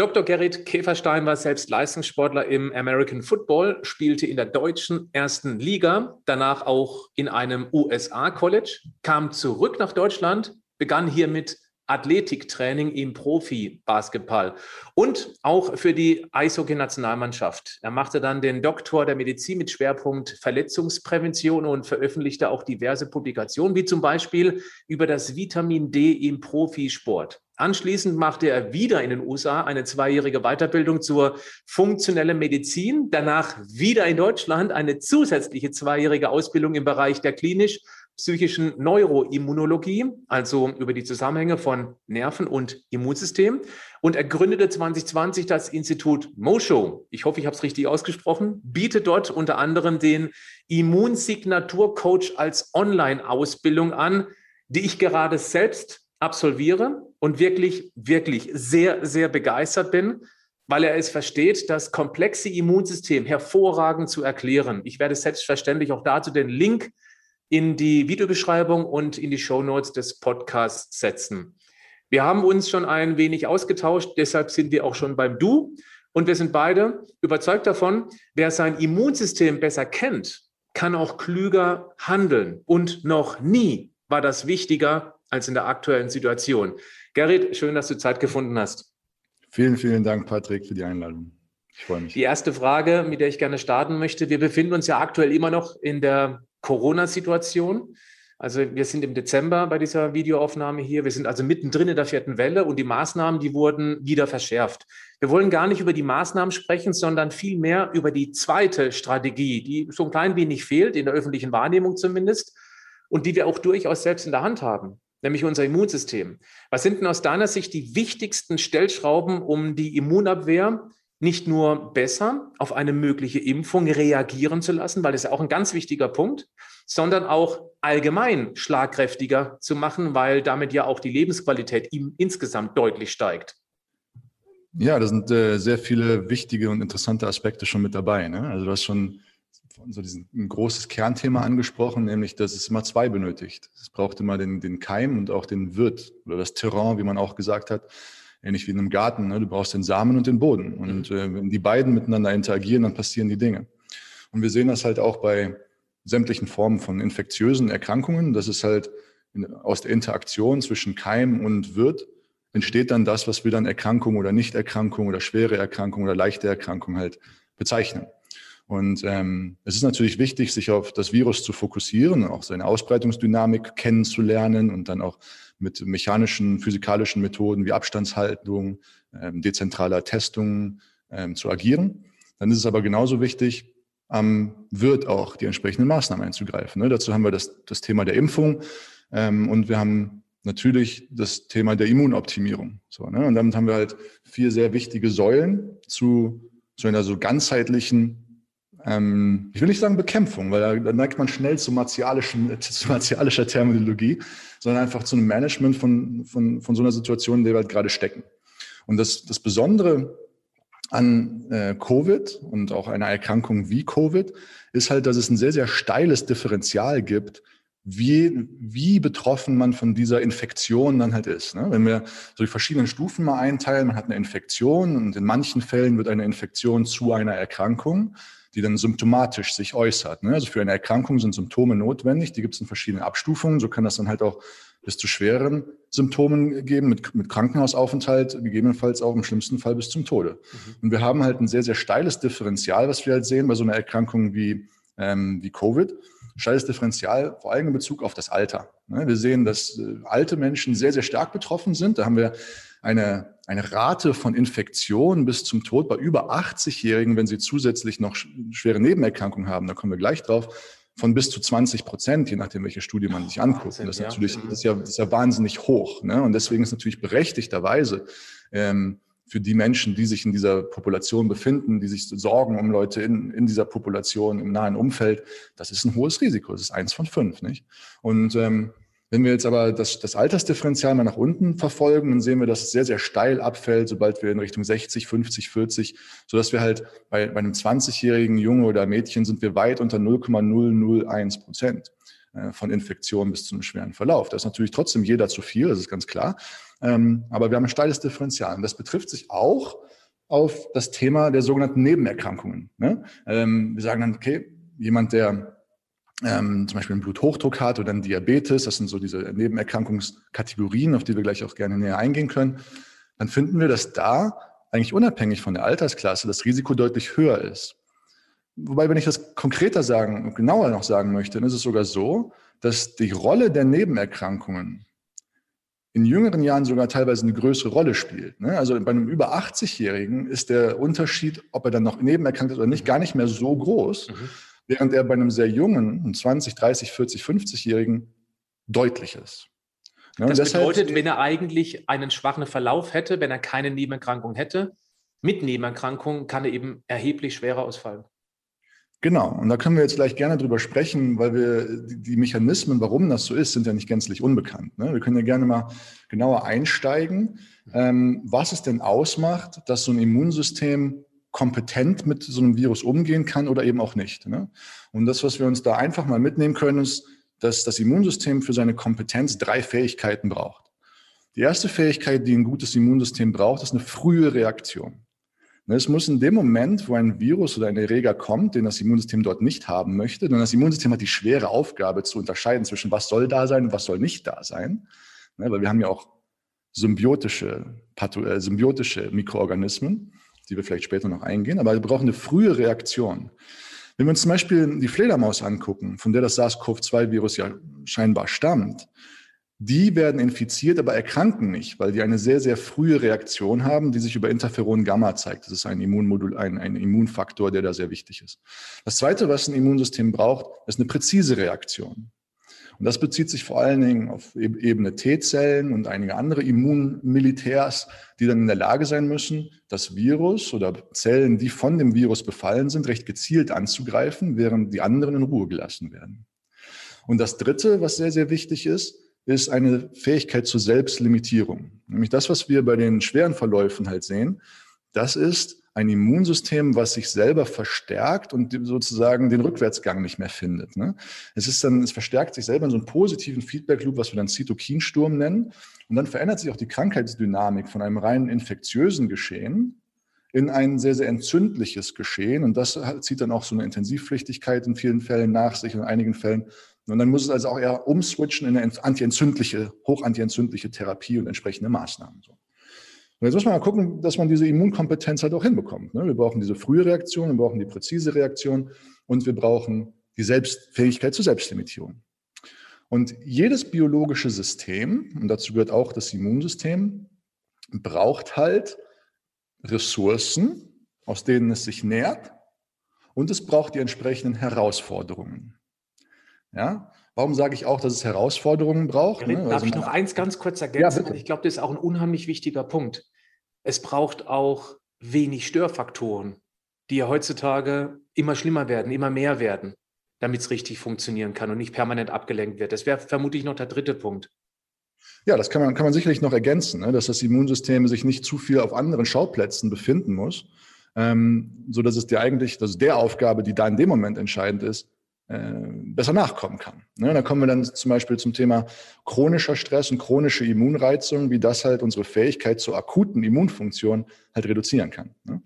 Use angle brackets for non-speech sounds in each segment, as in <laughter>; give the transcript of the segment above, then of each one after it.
Dr. Gerrit Käferstein war selbst Leistungssportler im American Football, spielte in der deutschen ersten Liga, danach auch in einem USA-College, kam zurück nach Deutschland, begann hier mit Athletiktraining im Profi-Basketball und auch für die Eishockey-Nationalmannschaft. Er machte dann den Doktor der Medizin mit Schwerpunkt Verletzungsprävention und veröffentlichte auch diverse Publikationen, wie zum Beispiel über das Vitamin D im Profisport. Anschließend machte er wieder in den USA eine zweijährige Weiterbildung zur funktionellen Medizin, danach wieder in Deutschland eine zusätzliche zweijährige Ausbildung im Bereich der klinisch psychischen Neuroimmunologie, also über die Zusammenhänge von Nerven und Immunsystem. Und er gründete 2020 das Institut Mosho. Ich hoffe, ich habe es richtig ausgesprochen. Bietet dort unter anderem den Immunsignaturcoach als Online-Ausbildung an, die ich gerade selbst absolviere und wirklich, wirklich sehr, sehr begeistert bin, weil er es versteht, das komplexe Immunsystem hervorragend zu erklären. Ich werde selbstverständlich auch dazu den Link in die Videobeschreibung und in die Show Notes des Podcasts setzen. Wir haben uns schon ein wenig ausgetauscht, deshalb sind wir auch schon beim Du. Und wir sind beide überzeugt davon, wer sein Immunsystem besser kennt, kann auch klüger handeln. Und noch nie war das wichtiger als in der aktuellen Situation. Gerrit, schön, dass du Zeit gefunden hast. Vielen, vielen Dank, Patrick, für die Einladung. Ich freue mich. Die erste Frage, mit der ich gerne starten möchte. Wir befinden uns ja aktuell immer noch in der Corona-Situation. Also wir sind im Dezember bei dieser Videoaufnahme hier. Wir sind also mittendrin in der vierten Welle und die Maßnahmen, die wurden wieder verschärft. Wir wollen gar nicht über die Maßnahmen sprechen, sondern vielmehr über die zweite Strategie, die so ein klein wenig fehlt, in der öffentlichen Wahrnehmung zumindest, und die wir auch durchaus selbst in der Hand haben nämlich unser Immunsystem. Was sind denn aus deiner Sicht die wichtigsten Stellschrauben, um die Immunabwehr nicht nur besser auf eine mögliche Impfung reagieren zu lassen, weil das ist ja auch ein ganz wichtiger Punkt, sondern auch allgemein schlagkräftiger zu machen, weil damit ja auch die Lebensqualität ihm insgesamt deutlich steigt. Ja, da sind äh, sehr viele wichtige und interessante Aspekte schon mit dabei. Ne? Also du hast schon so diesen, ein großes Kernthema angesprochen, nämlich, dass es immer zwei benötigt. Es braucht immer den, den Keim und auch den Wirt oder das Terrain, wie man auch gesagt hat. Ähnlich wie in einem Garten. Ne? Du brauchst den Samen und den Boden. Und mhm. äh, wenn die beiden miteinander interagieren, dann passieren die Dinge. Und wir sehen das halt auch bei sämtlichen Formen von infektiösen Erkrankungen. Das ist halt in, aus der Interaktion zwischen Keim und Wirt entsteht dann das, was wir dann Erkrankung oder Nichterkrankung oder schwere Erkrankung oder leichte Erkrankung halt bezeichnen. Und ähm, es ist natürlich wichtig, sich auf das Virus zu fokussieren, auch seine Ausbreitungsdynamik kennenzulernen und dann auch mit mechanischen, physikalischen Methoden wie Abstandshaltung, ähm, dezentraler Testung ähm, zu agieren. Dann ist es aber genauso wichtig, am Wirt auch die entsprechenden Maßnahmen einzugreifen. Ne? Dazu haben wir das, das Thema der Impfung ähm, und wir haben natürlich das Thema der Immunoptimierung. So, ne? Und damit haben wir halt vier sehr wichtige Säulen zu, zu einer so ganzheitlichen ähm, ich will nicht sagen Bekämpfung, weil da, da neigt man schnell zu, martialischen, zu martialischer Terminologie, sondern einfach zu einem Management von, von, von so einer Situation, in der wir halt gerade stecken. Und das, das Besondere an äh, Covid und auch einer Erkrankung wie Covid ist halt, dass es ein sehr, sehr steiles Differential gibt, wie, wie betroffen man von dieser Infektion dann halt ist. Ne? Wenn wir so die verschiedenen Stufen mal einteilen, man hat eine Infektion und in manchen Fällen wird eine Infektion zu einer Erkrankung die dann symptomatisch sich äußert. Ne? Also für eine Erkrankung sind Symptome notwendig, die gibt es in verschiedenen Abstufungen. So kann das dann halt auch bis zu schwereren Symptomen geben, mit, mit Krankenhausaufenthalt, gegebenenfalls auch im schlimmsten Fall bis zum Tode. Mhm. Und wir haben halt ein sehr, sehr steiles Differential, was wir halt sehen bei so einer Erkrankung wie, ähm, wie Covid. Steiles Differential, vor allem in Bezug auf das Alter. Ne? Wir sehen, dass äh, alte Menschen sehr, sehr stark betroffen sind. Da haben wir eine, eine Rate von Infektionen bis zum Tod bei über 80-Jährigen, wenn sie zusätzlich noch schwere Nebenerkrankungen haben, da kommen wir gleich drauf, von bis zu 20 Prozent, je nachdem, welche Studie man sich anguckt. Wahnsinn, das, ist natürlich, das, ist ja, das ist ja wahnsinnig hoch. Ne? Und deswegen ist natürlich berechtigterweise ähm, für die Menschen, die sich in dieser Population befinden, die sich sorgen um Leute in, in dieser Population, im nahen Umfeld, das ist ein hohes Risiko. Das ist eins von fünf. Nicht? Und ähm, Wenn wir jetzt aber das, das Altersdifferenzial mal nach unten verfolgen, dann sehen wir, dass es sehr, sehr steil abfällt, sobald wir in Richtung 60, 50, 40, sodass wir halt bei, bei einem 20-jährigen Junge oder Mädchen sind wir weit unter 0,001 Prozent äh, von Infektion bis zu einem schweren Verlauf. Das ist natürlich trotzdem jeder zu viel, das ist ganz klar. Ähm, aber wir haben ein steiles Differential. Und das betrifft sich auch auf das Thema der sogenannten Nebenerkrankungen. Ne? Ähm, wir sagen dann, okay, jemand, der ähm, zum Beispiel einen Bluthochdruck hat oder einen Diabetes, das sind so diese Nebenerkrankungskategorien, auf die wir gleich auch gerne näher eingehen können, dann finden wir, dass da eigentlich unabhängig von der Altersklasse das Risiko deutlich höher ist. Wobei, wenn ich das konkreter sagen und genauer noch sagen möchte, dann ist es sogar so, dass die Rolle der Nebenerkrankungen in jüngeren Jahren sogar teilweise eine größere Rolle spielt. Ne? Also bei einem über 80-Jährigen ist der Unterschied, ob er dann noch nebenerkrankt ist oder nicht, gar nicht mehr so groß. Mhm während er bei einem sehr jungen, 20, 30, 40, 50-Jährigen deutlich ist. Ja, das deshalb, bedeutet, wenn er eigentlich einen schwachen Verlauf hätte, wenn er keine Nebenerkrankung hätte, mit Nebenerkrankungen kann er eben erheblich schwerer ausfallen. Genau, und da können wir jetzt gleich gerne drüber sprechen, weil wir die, Mechanismen, warum das so ist, sind ja nicht gänzlich unbekannt. Ne? Wir können ja gerne mal genauer einsteigen, ähm, was es denn ausmacht, dass so ein Immunsystem kompetent mit so einem Virus umgehen kann oder eben auch nicht. Ne? Und das, was wir uns da einfach mal mitnehmen können, ist, dass das Immunsystem für seine Kompetenz drei Fähigkeiten braucht. Die erste Fähigkeit, die ein gutes Immunsystem braucht, ist eine frühe Reaktion. Ne, es muss in dem Moment, wo ein Virus oder ein Erreger kommt, den das Immunsystem dort nicht haben möchte, denn das Immunsystem hat die schwere Aufgabe zu unterscheiden zwischen was soll da sein und was soll nicht da sein, ne, weil wir haben ja auch symbiotische, äh, symbiotische Mikroorganismen die wir vielleicht später noch eingehen, aber wir brauchen eine frühe Reaktion. Wenn wir uns zum Beispiel die Fledermaus angucken, von der das SARS-CoV-2-Virus ja scheinbar stammt, die werden infiziert, aber erkranken nicht, weil die eine sehr, sehr frühe Reaktion haben, die sich über Interferon Gamma zeigt. Das ist ein Immunmodul, ein, ein Immunfaktor, der da sehr wichtig ist. Das Zweite, was ein Immunsystem braucht, ist eine präzise Reaktion. Und das bezieht sich vor allen Dingen auf Ebene T-Zellen und einige andere Immunmilitärs, die dann in der Lage sein müssen, das Virus oder Zellen, die von dem Virus befallen sind, recht gezielt anzugreifen, während die anderen in Ruhe gelassen werden. Und das Dritte, was sehr, sehr wichtig ist, ist eine Fähigkeit zur Selbstlimitierung. Nämlich das, was wir bei den schweren Verläufen halt sehen, das ist ein Immunsystem, was sich selber verstärkt und sozusagen den Rückwärtsgang nicht mehr findet. Ne? Es ist dann, es verstärkt sich selber in so einem positiven Feedback-Loop, was wir dann Zytokinsturm nennen. Und dann verändert sich auch die Krankheitsdynamik von einem rein infektiösen Geschehen in ein sehr, sehr entzündliches Geschehen. Und das zieht dann auch so eine Intensivpflichtigkeit in vielen Fällen nach sich, in einigen Fällen. Und dann muss es also auch eher umswitchen in eine antientzündliche, hochantientzündliche Therapie und entsprechende Maßnahmen. So. Und jetzt muss man mal gucken, dass man diese Immunkompetenz halt auch hinbekommt. Ne? Wir brauchen diese frühe Reaktion, wir brauchen die präzise Reaktion und wir brauchen die Selbstfähigkeit zur Selbstlimitierung. Und jedes biologische System, und dazu gehört auch das Immunsystem, braucht halt Ressourcen, aus denen es sich nährt, und es braucht die entsprechenden Herausforderungen. Ja? Warum sage ich auch, dass es Herausforderungen braucht? Ja, ne? Darf also ich noch eins ganz kurz ergänzen? Ja, ich glaube, das ist auch ein unheimlich wichtiger Punkt. Es braucht auch wenig Störfaktoren, die ja heutzutage immer schlimmer werden, immer mehr werden, damit es richtig funktionieren kann und nicht permanent abgelenkt wird. Das wäre vermutlich noch der dritte Punkt. Ja, das kann man, kann man sicherlich noch ergänzen, ne? dass das Immunsystem sich nicht zu viel auf anderen Schauplätzen befinden muss, ähm, so dass es dir eigentlich, das ist der Aufgabe, die da in dem Moment entscheidend ist, besser nachkommen kann. Ne, da kommen wir dann zum Beispiel zum Thema chronischer Stress und chronische Immunreizung, wie das halt unsere Fähigkeit zur akuten Immunfunktion halt reduzieren kann. Ne?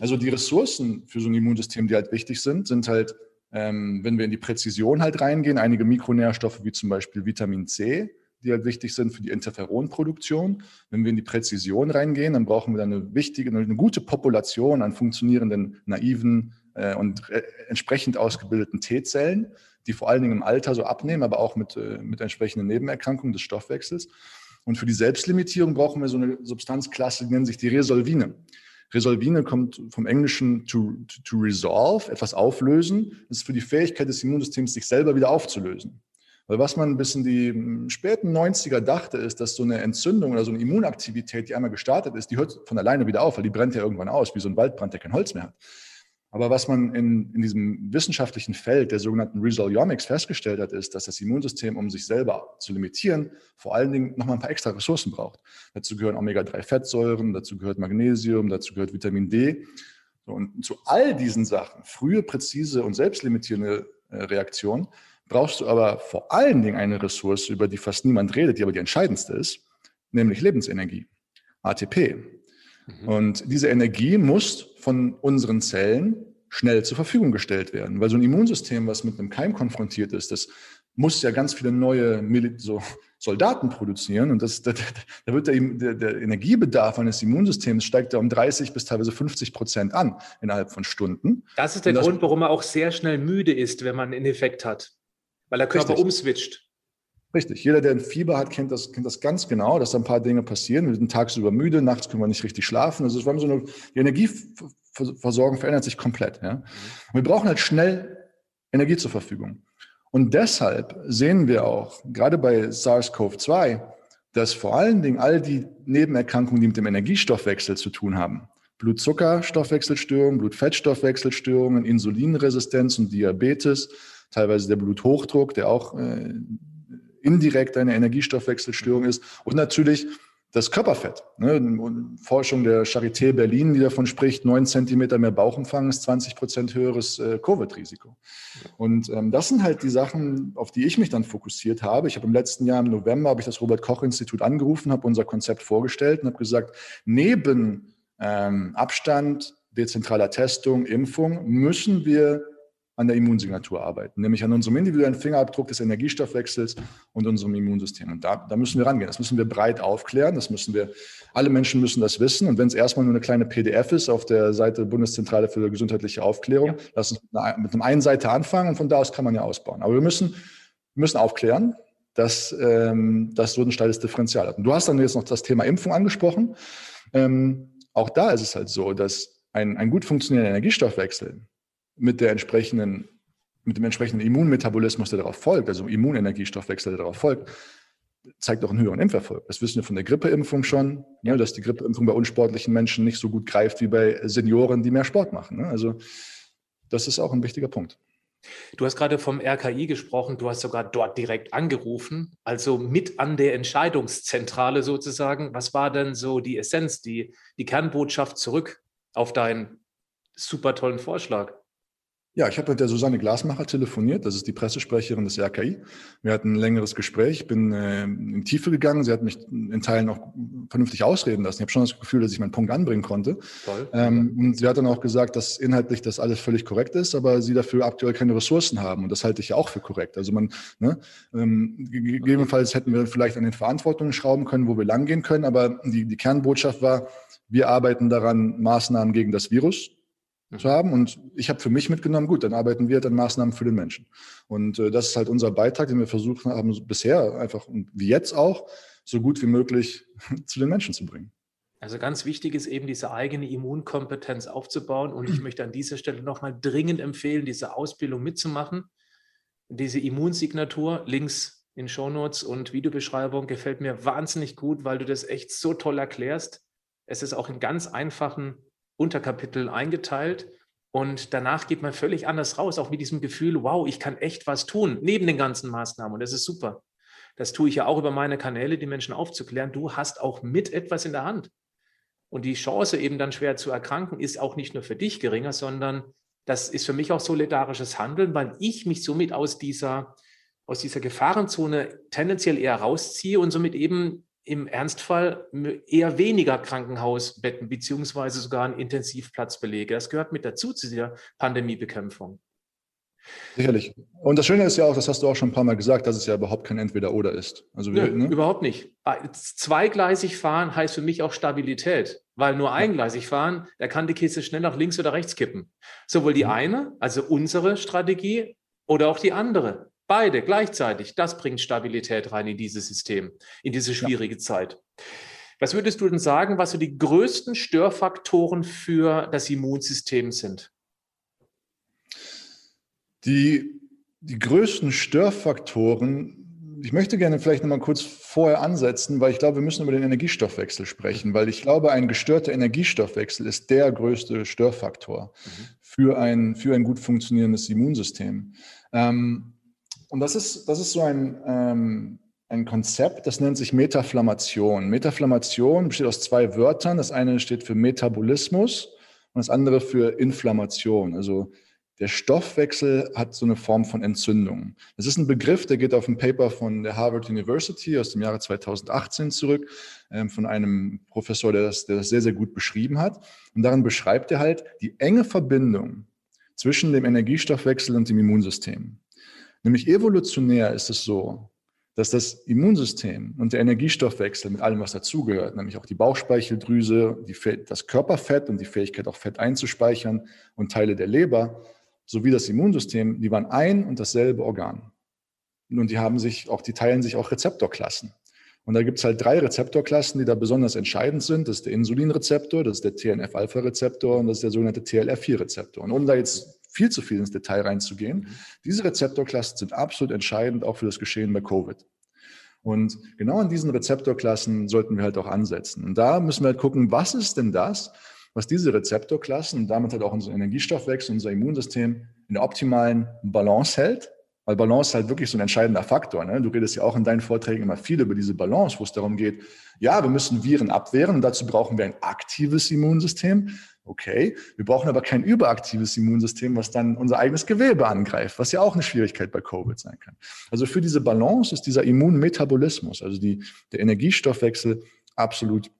Also die Ressourcen für so ein Immunsystem, die halt wichtig sind, sind halt, ähm, wenn wir in die Präzision halt reingehen, einige Mikronährstoffe wie zum Beispiel Vitamin C, die halt wichtig sind für die Interferonproduktion. Wenn wir in die Präzision reingehen, dann brauchen wir dann eine wichtige, eine gute Population an funktionierenden, naiven äh, und äh, entsprechend ausgebildeten T-Zellen, die vor allen Dingen im Alter so abnehmen, aber auch mit, äh, mit entsprechenden Nebenerkrankungen des Stoffwechsels. Und für die Selbstlimitierung brauchen wir so eine Substanzklasse, die nennt sich die Resolvine. Resolvine kommt vom Englischen to, to, to resolve, etwas auflösen. Das ist für die Fähigkeit des Immunsystems, sich selber wieder aufzulösen. Weil was man bis in die hm, späten 90er dachte, ist, dass so eine Entzündung oder so eine Immunaktivität, die einmal gestartet ist, die hört von alleine wieder auf, weil die brennt ja irgendwann aus, wie so ein Waldbrand, der kein Holz mehr hat. Aber was man in, in diesem wissenschaftlichen Feld der sogenannten Resoliomics festgestellt hat, ist, dass das Immunsystem, um sich selber zu limitieren, vor allen Dingen nochmal ein paar extra Ressourcen braucht. Dazu gehören Omega-3-Fettsäuren, dazu gehört Magnesium, dazu gehört Vitamin D. Und zu all diesen Sachen, frühe, präzise und selbstlimitierende äh, Reaktionen, brauchst du aber vor allen Dingen eine Ressource, über die fast niemand redet, die aber die entscheidendste ist, nämlich Lebensenergie, ATP. Mhm. Und diese Energie muss von unseren Zellen schnell zur Verfügung gestellt werden, weil so ein Immunsystem, was mit einem Keim konfrontiert ist, das muss ja ganz viele neue so <laughs> Soldaten produzieren und das, da, da wird der, der, der, Energiebedarf eines Immunsystems steigt ja um 30 bis teilweise 50 Prozent an innerhalb von Stunden. Das ist der Grund, warum er auch sehr schnell müde ist, wenn man einen Effekt hat, weil der Körper richtig. umswitcht. Richtig. Jeder, der ein Fieber hat, kennt das, kennt das ganz genau, dass da ein paar Dinge passieren. Wir sind tagsüber müde, nachts können wir nicht richtig schlafen. Also es war so eine, die Energieversorgung verändert sich komplett. Ja? Und wir brauchen halt schnell Energie zur Verfügung. Und deshalb sehen wir auch, gerade bei SARS-CoV-2, dass vor allen Dingen all die Nebenerkrankungen, die mit dem Energiestoffwechsel zu tun haben, Blutzuckerstoffwechselstörungen, Blutfettstoffwechselstörungen, Insulinresistenz und Diabetes, teilweise der Bluthochdruck, der auch äh, indirekt eine Energiestoffwechselstörung ist und natürlich das Körperfett. Ne? Forschung der Charité Berlin, die davon spricht, neun Zentimeter mehr Bauchumfang ist 20 Prozent höheres äh, Covid-Risiko. Und ähm, das sind halt die Sachen, auf die ich mich dann fokussiert habe. Ich habe im letzten Jahr im November habe ich das Robert-Koch-Institut angerufen, habe unser Konzept vorgestellt und habe gesagt, neben ähm, Abstand, dezentraler Testung, Impfung müssen wir an der Immunsignatur arbeiten, nämlich an unserem individuellen Fingerabdruck des Energiestoffwechsels und unserem Immunsystem. Und da, da müssen wir rangehen. Das müssen wir breit aufklären. Das müssen wir, alle Menschen müssen das wissen. Und wenn es erstmal nur eine kleine PDF ist auf der Seite Bundeszentrale für gesundheitliche Aufklärung, ja. lass uns mit, einer, mit einem einen Seite anfangen und von da aus kann man ja ausbauen. Aber wir müssen, wir müssen aufklären, dass ähm, das so ein steiles Differential hat. Und du hast dann jetzt noch das Thema Impfung angesprochen. Ähm, auch da ist es halt so, dass ein, ein gut funktionierender Energiestoffwechsel mit der entsprechenden, mit dem entsprechenden Immunmetabolismus, der darauf folgt, also Immunenergiestoffwechsel, der darauf folgt, zeigt auch einen höheren Impferfolg. Das wissen wir von der Grippeimpfung schon, ne, dass die Grippeimpfung bei unsportlichen Menschen nicht so gut greift wie bei Senioren, die mehr Sport machen. Ne? Also das ist auch ein wichtiger Punkt. Du hast gerade vom RKI gesprochen, du hast sogar dort direkt angerufen, also mit an der Entscheidungszentrale sozusagen. Was war denn so die Essenz, die, die Kernbotschaft zurück auf deinen super tollen Vorschlag? Ja, ich habe mit der Susanne Glasmacher telefoniert, das ist die Pressesprecherin des RKI. Wir hatten ein längeres Gespräch, ich bin äh, in Tiefe gegangen, sie hat mich in Teilen auch vernünftig ausreden lassen. Ich habe schon das Gefühl, dass ich meinen Punkt anbringen konnte. Toll. Ähm, und sie hat dann auch gesagt, dass inhaltlich das alles völlig korrekt ist, aber sie dafür aktuell keine Ressourcen haben. Und das halte ich ja auch für korrekt. Also man, ne, ähm, gegebenenfalls hätten wir vielleicht an den Verantwortungen schrauben können, wo wir langgehen können, aber die, die Kernbotschaft war, wir arbeiten daran, Maßnahmen gegen das Virus zu haben. Und ich habe für mich mitgenommen, gut, dann arbeiten wir dann Maßnahmen für den Menschen. Und äh, das ist halt unser Beitrag, den wir versucht haben, bisher einfach und wie jetzt auch, so gut wie möglich <laughs> zu den Menschen zu bringen. Also ganz wichtig ist eben diese eigene Immunkompetenz aufzubauen. Und ich <clears throat> möchte an dieser Stelle nochmal dringend empfehlen, diese Ausbildung mitzumachen. Diese Immunsignatur, links in Shownotes und Videobeschreibung, gefällt mir wahnsinnig gut, weil du das echt so toll erklärst. Es ist auch in ganz einfachen Unterkapitel eingeteilt. Und danach geht man völlig anders raus, auch mit diesem Gefühl, wow, ich kann echt was tun, neben den ganzen Maßnahmen. Und das ist super. Das tue ich ja auch über meine Kanäle, die Menschen aufzuklären. Du hast auch mit etwas in der Hand. Und die Chance, eben dann schwer zu erkranken, ist auch nicht nur für dich geringer, sondern das ist für mich auch solidarisches Handeln, weil ich mich somit aus dieser, aus dieser Gefahrenzone tendenziell eher rausziehe und somit eben im Ernstfall eher weniger Krankenhausbetten beziehungsweise sogar einen Intensivplatzbelege. Das gehört mit dazu zu dieser Pandemiebekämpfung. Sicherlich. Und das Schöne ist ja auch, das hast du auch schon ein paar Mal gesagt, dass es ja überhaupt kein Entweder-Oder ist. Also wir, Nö, ne? Überhaupt nicht. Zweigleisig fahren heißt für mich auch Stabilität, weil nur eingleisig fahren, da kann die Kiste schnell nach links oder rechts kippen. Sowohl die mhm. eine, also unsere Strategie, oder auch die andere. Beide gleichzeitig, das bringt Stabilität rein in dieses System, in diese schwierige ja. Zeit. Was würdest du denn sagen, was so die größten Störfaktoren für das Immunsystem sind? Die, die größten Störfaktoren, ich möchte gerne vielleicht nochmal kurz vorher ansetzen, weil ich glaube, wir müssen über den Energiestoffwechsel sprechen, weil ich glaube, ein gestörter Energiestoffwechsel ist der größte Störfaktor mhm. für, ein, für ein gut funktionierendes Immunsystem. Ähm, und das ist, das ist so ein, ähm, ein Konzept, das nennt sich Metaflammation. Metaflammation besteht aus zwei Wörtern. Das eine steht für Metabolismus und das andere für Inflammation. Also der Stoffwechsel hat so eine Form von Entzündung. Das ist ein Begriff, der geht auf ein Paper von der Harvard University aus dem Jahre 2018 zurück, ähm, von einem Professor, der das, der das sehr, sehr gut beschrieben hat. Und darin beschreibt er halt die enge Verbindung zwischen dem Energiestoffwechsel und dem Immunsystem. Nämlich evolutionär ist es so, dass das Immunsystem und der Energiestoffwechsel mit allem, was dazugehört, nämlich auch die Bauchspeicheldrüse, die, das Körperfett und die Fähigkeit, auch Fett einzuspeichern und Teile der Leber, sowie das Immunsystem, die waren ein und dasselbe Organ. Und die haben sich auch, die teilen sich auch Rezeptorklassen. Und da gibt es halt drei Rezeptorklassen, die da besonders entscheidend sind. Das ist der Insulinrezeptor, das ist der TNF-Alpha-Rezeptor und das ist der sogenannte TLR4-Rezeptor. Und um da jetzt viel zu viel ins Detail reinzugehen, mhm. diese Rezeptorklassen sind absolut entscheidend auch für das Geschehen bei Covid. Und genau an diesen Rezeptorklassen sollten wir halt auch ansetzen. Und da müssen wir halt gucken, was ist denn das, was diese Rezeptorklassen und damit halt auch unser Energiestoffwechsel, unser Immunsystem in der optimalen Balance hält. Weil Balance halt wirklich so ein entscheidender Faktor. Ne? Du redest ja auch in deinen Vorträgen immer viel über diese Balance, wo es darum geht, ja, wir müssen Viren abwehren und dazu brauchen wir ein aktives Immunsystem. Okay, wir brauchen aber kein überaktives Immunsystem, was dann unser eigenes Gewebe angreift, was ja auch eine Schwierigkeit bei Covid sein kann. Also für diese Balance ist dieser Immunmetabolismus, also die, der Energiestoffwechsel, absolut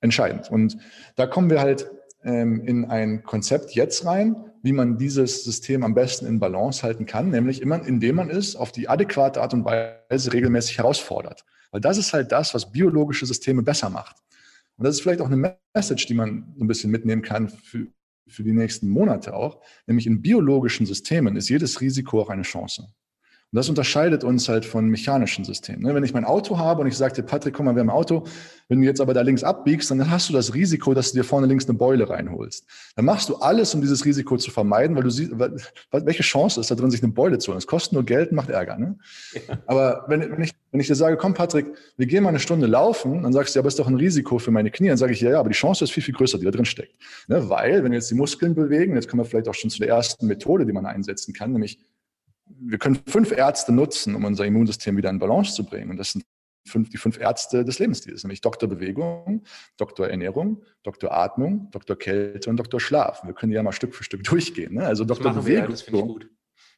entscheidend. Und da kommen wir halt ähm, in ein Konzept jetzt rein, wie man dieses System am besten in Balance halten kann, nämlich immer, indem man es auf die adäquate Art und Weise regelmäßig herausfordert. Weil das ist halt das, was biologische Systeme besser macht. Und das ist vielleicht auch eine Message, die man so ein bisschen mitnehmen kann für, für die nächsten Monate auch. Nämlich in biologischen Systemen ist jedes Risiko auch eine Chance. Und das unterscheidet uns halt von mechanischen Systemen. Ne? Wenn ich mein Auto habe und ich sage dir, Patrick, guck mal, wir haben ein Auto, wenn du jetzt aber da links abbiegst, dann hast du das Risiko, dass du dir vorne links eine Beule reinholst. Dann machst du alles, um dieses Risiko zu vermeiden, weil du siehst, welche Chance ist da drin, sich eine Beule zu holen. Es kostet nur Geld, macht Ärger. Ne? Ja. Aber wenn, wenn, ich, wenn ich dir sage, komm Patrick, wir gehen mal eine Stunde laufen, dann sagst du, ja, aber ist doch ein Risiko für meine Knie. Dann sage ich, ja, ja, aber die Chance ist viel, viel größer, die da drin steckt. Ne? Weil, wenn wir jetzt die Muskeln bewegen, jetzt kommen wir vielleicht auch schon zu der ersten Methode, die man einsetzen kann, nämlich wir können fünf Ärzte nutzen, um unser Immunsystem wieder in Balance zu bringen. Und das sind fünf, die fünf Ärzte des Lebensstils, nämlich Doktor Bewegung, Doktor Ernährung, Doktor Atmung, Doktor Kälte und Doktor Schlaf. Wir können die ja mal Stück für Stück <laughs> durchgehen. Ne? Also Doktor Bewegung.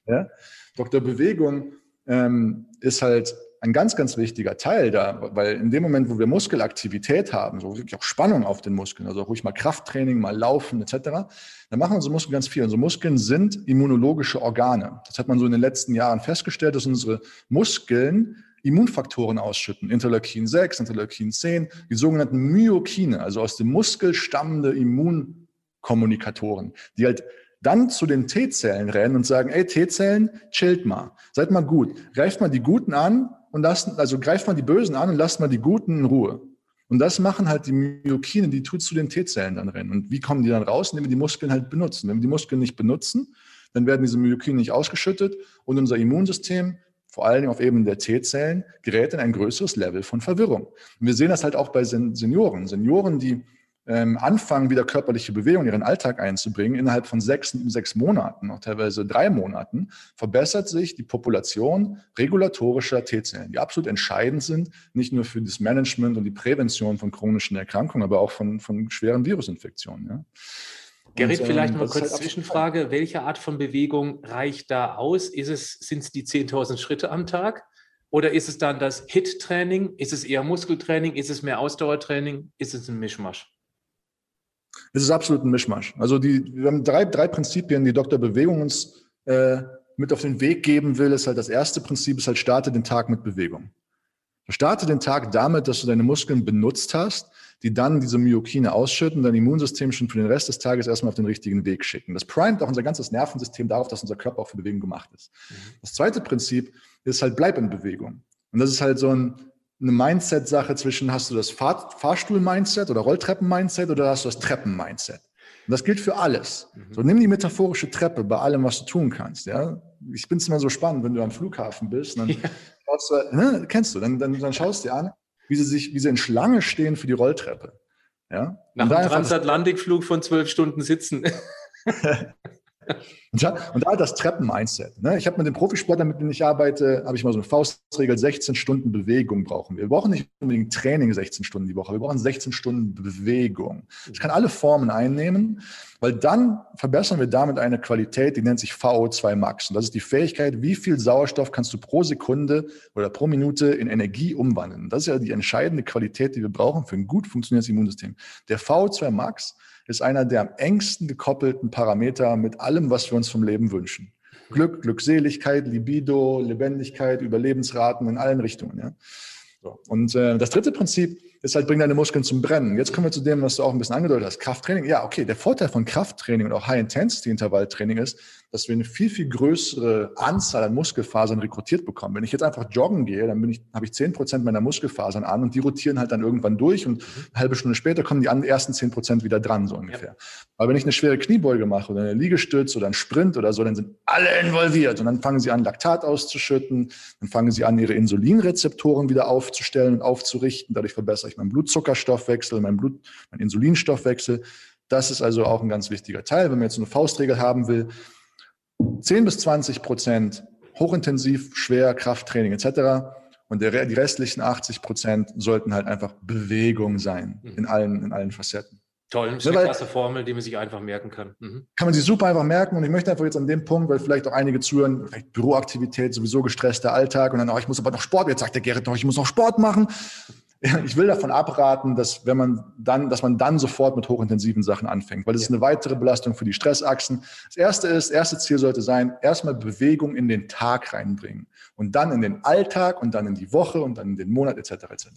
Wir. Ja? Doktor Bewegung ähm, ist halt ein ganz, ganz wichtiger Teil da, weil in dem Moment, wo wir Muskelaktivität haben, so wirklich auch Spannung auf den Muskeln, also ruhig mal Krafttraining, mal Laufen etc., dann machen unsere Muskeln ganz viel. Unsere Muskeln sind immunologische Organe. Das hat man so in den letzten Jahren festgestellt, dass unsere Muskeln Immunfaktoren ausschütten. Interleukin 6, Interleukin 10, die sogenannten Myokine, also aus dem Muskel stammende Immunkommunikatoren, die halt dann zu den T-Zellen rennen und sagen, ey, T-Zellen, chillt mal, seid mal gut, greift mal die Guten an und lasst, also greift mal die Bösen an und lasst mal die Guten in Ruhe. Und das machen halt die Myokine, die tut zu den T-Zellen dann rennen. Und wie kommen die dann raus? Indem wir die Muskeln halt benutzen. Wenn wir die Muskeln nicht benutzen, dann werden diese Myokine nicht ausgeschüttet und unser Immunsystem, vor allen Dingen auf Ebene der T-Zellen, gerät in ein größeres Level von Verwirrung. Und wir sehen das halt auch bei Senioren. Senioren, die ähm, anfangen, wieder körperliche Bewegung in ihren Alltag einzubringen, innerhalb von sechs, sechs Monaten, auch teilweise drei Monaten, verbessert sich die Population regulatorischer T-Zellen, die absolut entscheidend sind, nicht nur für das Management und die Prävention von chronischen Erkrankungen, aber auch von, von schweren Virusinfektionen. Ja. Gerrit, und, vielleicht ähm, mal kurz halt Zwischenfrage. Welche Art von Bewegung reicht da aus? Ist es, sind es die 10.000 Schritte am Tag? Oder ist es dann das HIT-Training? Ist es eher Muskeltraining? Ist es mehr Ausdauertraining? Ist es ein Mischmasch? Es ist absolut ein Mischmasch. Also die, wir haben drei, drei Prinzipien, die Dr. Bewegung uns äh, mit auf den Weg geben will. Ist halt das erste Prinzip ist halt, starte den Tag mit Bewegung. Starte den Tag damit, dass du deine Muskeln benutzt hast, die dann diese Myokine ausschütten, dein Immunsystem schon für den Rest des Tages erstmal auf den richtigen Weg schicken. Das primet auch unser ganzes Nervensystem darauf, dass unser Körper auch für Bewegung gemacht ist. Mhm. Das zweite Prinzip ist halt, bleib in Bewegung. Und das ist halt so ein, eine Mindset-Sache zwischen, hast du das Fahr Fahrstuhl-Mindset oder Rolltreppen-Mindset oder hast du das Treppen-Mindset? Und das gilt für alles. Mhm. So nimm die metaphorische Treppe bei allem, was du tun kannst. Ja? Ich finde es immer so spannend, wenn du am Flughafen bist. Dann ja. du, ne, kennst du, dann, dann, dann schaust du dir an, wie sie sich, wie sie in Schlange stehen für die Rolltreppe. Ja? Nach einem Transatlantikflug von zwölf Stunden sitzen. <laughs> Und, da, und da das Treppen-Mindset. Ne? Ich habe mit den Profisportlern, mit denen ich arbeite, habe ich mal so eine Faustregel, 16 Stunden Bewegung brauchen wir. Wir brauchen nicht unbedingt Training 16 Stunden die Woche, wir brauchen 16 Stunden Bewegung. Ich kann alle Formen einnehmen, weil dann verbessern wir damit eine Qualität, die nennt sich VO2 Max. Und das ist die Fähigkeit, wie viel Sauerstoff kannst du pro Sekunde oder pro Minute in Energie umwandeln. Das ist ja die entscheidende Qualität, die wir brauchen für ein gut funktionierendes Immunsystem. Der VO2 Max ist einer der am engsten gekoppelten Parameter mit allem, was wir uns vom Leben wünschen. Glück, Glückseligkeit, Libido, Lebendigkeit, Überlebensraten in allen Richtungen. Ja? Und äh, das dritte Prinzip ist halt, bring deine Muskeln zum Brennen. Jetzt kommen wir zu dem, was du auch ein bisschen angedeutet hast. Krafttraining. Ja, okay. Der Vorteil von Krafttraining und auch High-Intensity-Intervalltraining ist, dass wir eine viel, viel größere Anzahl an Muskelfasern rekrutiert bekommen. Wenn ich jetzt einfach joggen gehe, dann bin ich, habe ich zehn Prozent meiner Muskelfasern an und die rotieren halt dann irgendwann durch und eine halbe Stunde später kommen die ersten zehn Prozent wieder dran, so ungefähr. Ja. Aber wenn ich eine schwere Kniebeuge mache oder eine Liegestütz oder einen Sprint oder so, dann sind alle involviert und dann fangen sie an, Laktat auszuschütten, dann fangen sie an, ihre Insulinrezeptoren wieder aufzustellen und aufzurichten. Dadurch verbessere ich meinen Blutzuckerstoffwechsel, meinen Blut, meinen Insulinstoffwechsel. Das ist also auch ein ganz wichtiger Teil, wenn man jetzt eine Faustregel haben will 10 bis 20 Prozent hochintensiv, schwer, Krafttraining etc. Und der, die restlichen 80 Prozent sollten halt einfach Bewegung sein mhm. in allen, in allen Facetten. Toll, das ist eine klasse Formel, die man sich einfach merken kann. Mhm. Kann man sich super einfach merken und ich möchte einfach jetzt an dem Punkt, weil vielleicht auch einige zuhören, vielleicht Büroaktivität, sowieso gestresster Alltag und dann, oh, ich muss aber noch Sport, jetzt sagt der Gerrit noch, ich muss noch Sport machen <laughs> ich will davon abraten, dass wenn man dann, dass man dann sofort mit hochintensiven Sachen anfängt, weil das ja. ist eine weitere Belastung für die Stressachsen. Das erste ist, erste Ziel sollte sein, erstmal Bewegung in den Tag reinbringen und dann in den Alltag und dann in die Woche und dann in den Monat etc. etc.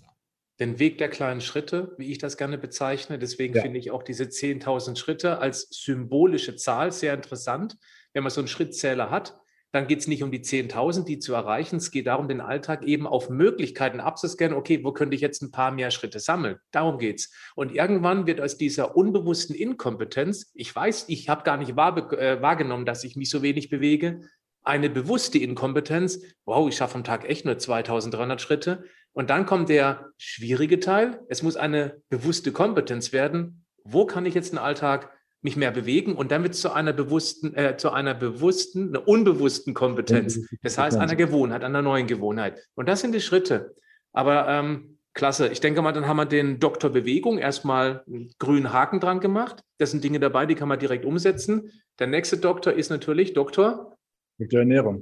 Den Weg der kleinen Schritte, wie ich das gerne bezeichne. Deswegen ja. finde ich auch diese 10.000 Schritte als symbolische Zahl sehr interessant. Wenn man so einen Schrittzähler hat, dann geht es nicht um die 10.000, die zu erreichen. Es geht darum, den Alltag eben auf Möglichkeiten abzuscannen. Okay, wo könnte ich jetzt ein paar mehr Schritte sammeln? Darum geht es. Und irgendwann wird aus dieser unbewussten Inkompetenz, ich weiß, ich habe gar nicht wahr, äh, wahrgenommen, dass ich mich so wenig bewege, eine bewusste Inkompetenz. Wow, ich schaffe am Tag echt nur 2300 Schritte. Und dann kommt der schwierige Teil. Es muss eine bewusste Kompetenz werden. Wo kann ich jetzt den Alltag mich mehr bewegen und dann wird es zu einer bewussten, äh, zu einer bewussten, einer unbewussten Kompetenz. Das heißt, einer Gewohnheit, einer neuen Gewohnheit. Und das sind die Schritte. Aber ähm, klasse. Ich denke mal, dann haben wir den Doktor Bewegung erstmal einen grünen Haken dran gemacht. Das sind Dinge dabei, die kann man direkt umsetzen. Der nächste Doktor ist natürlich Doktor Dr. Ernährung.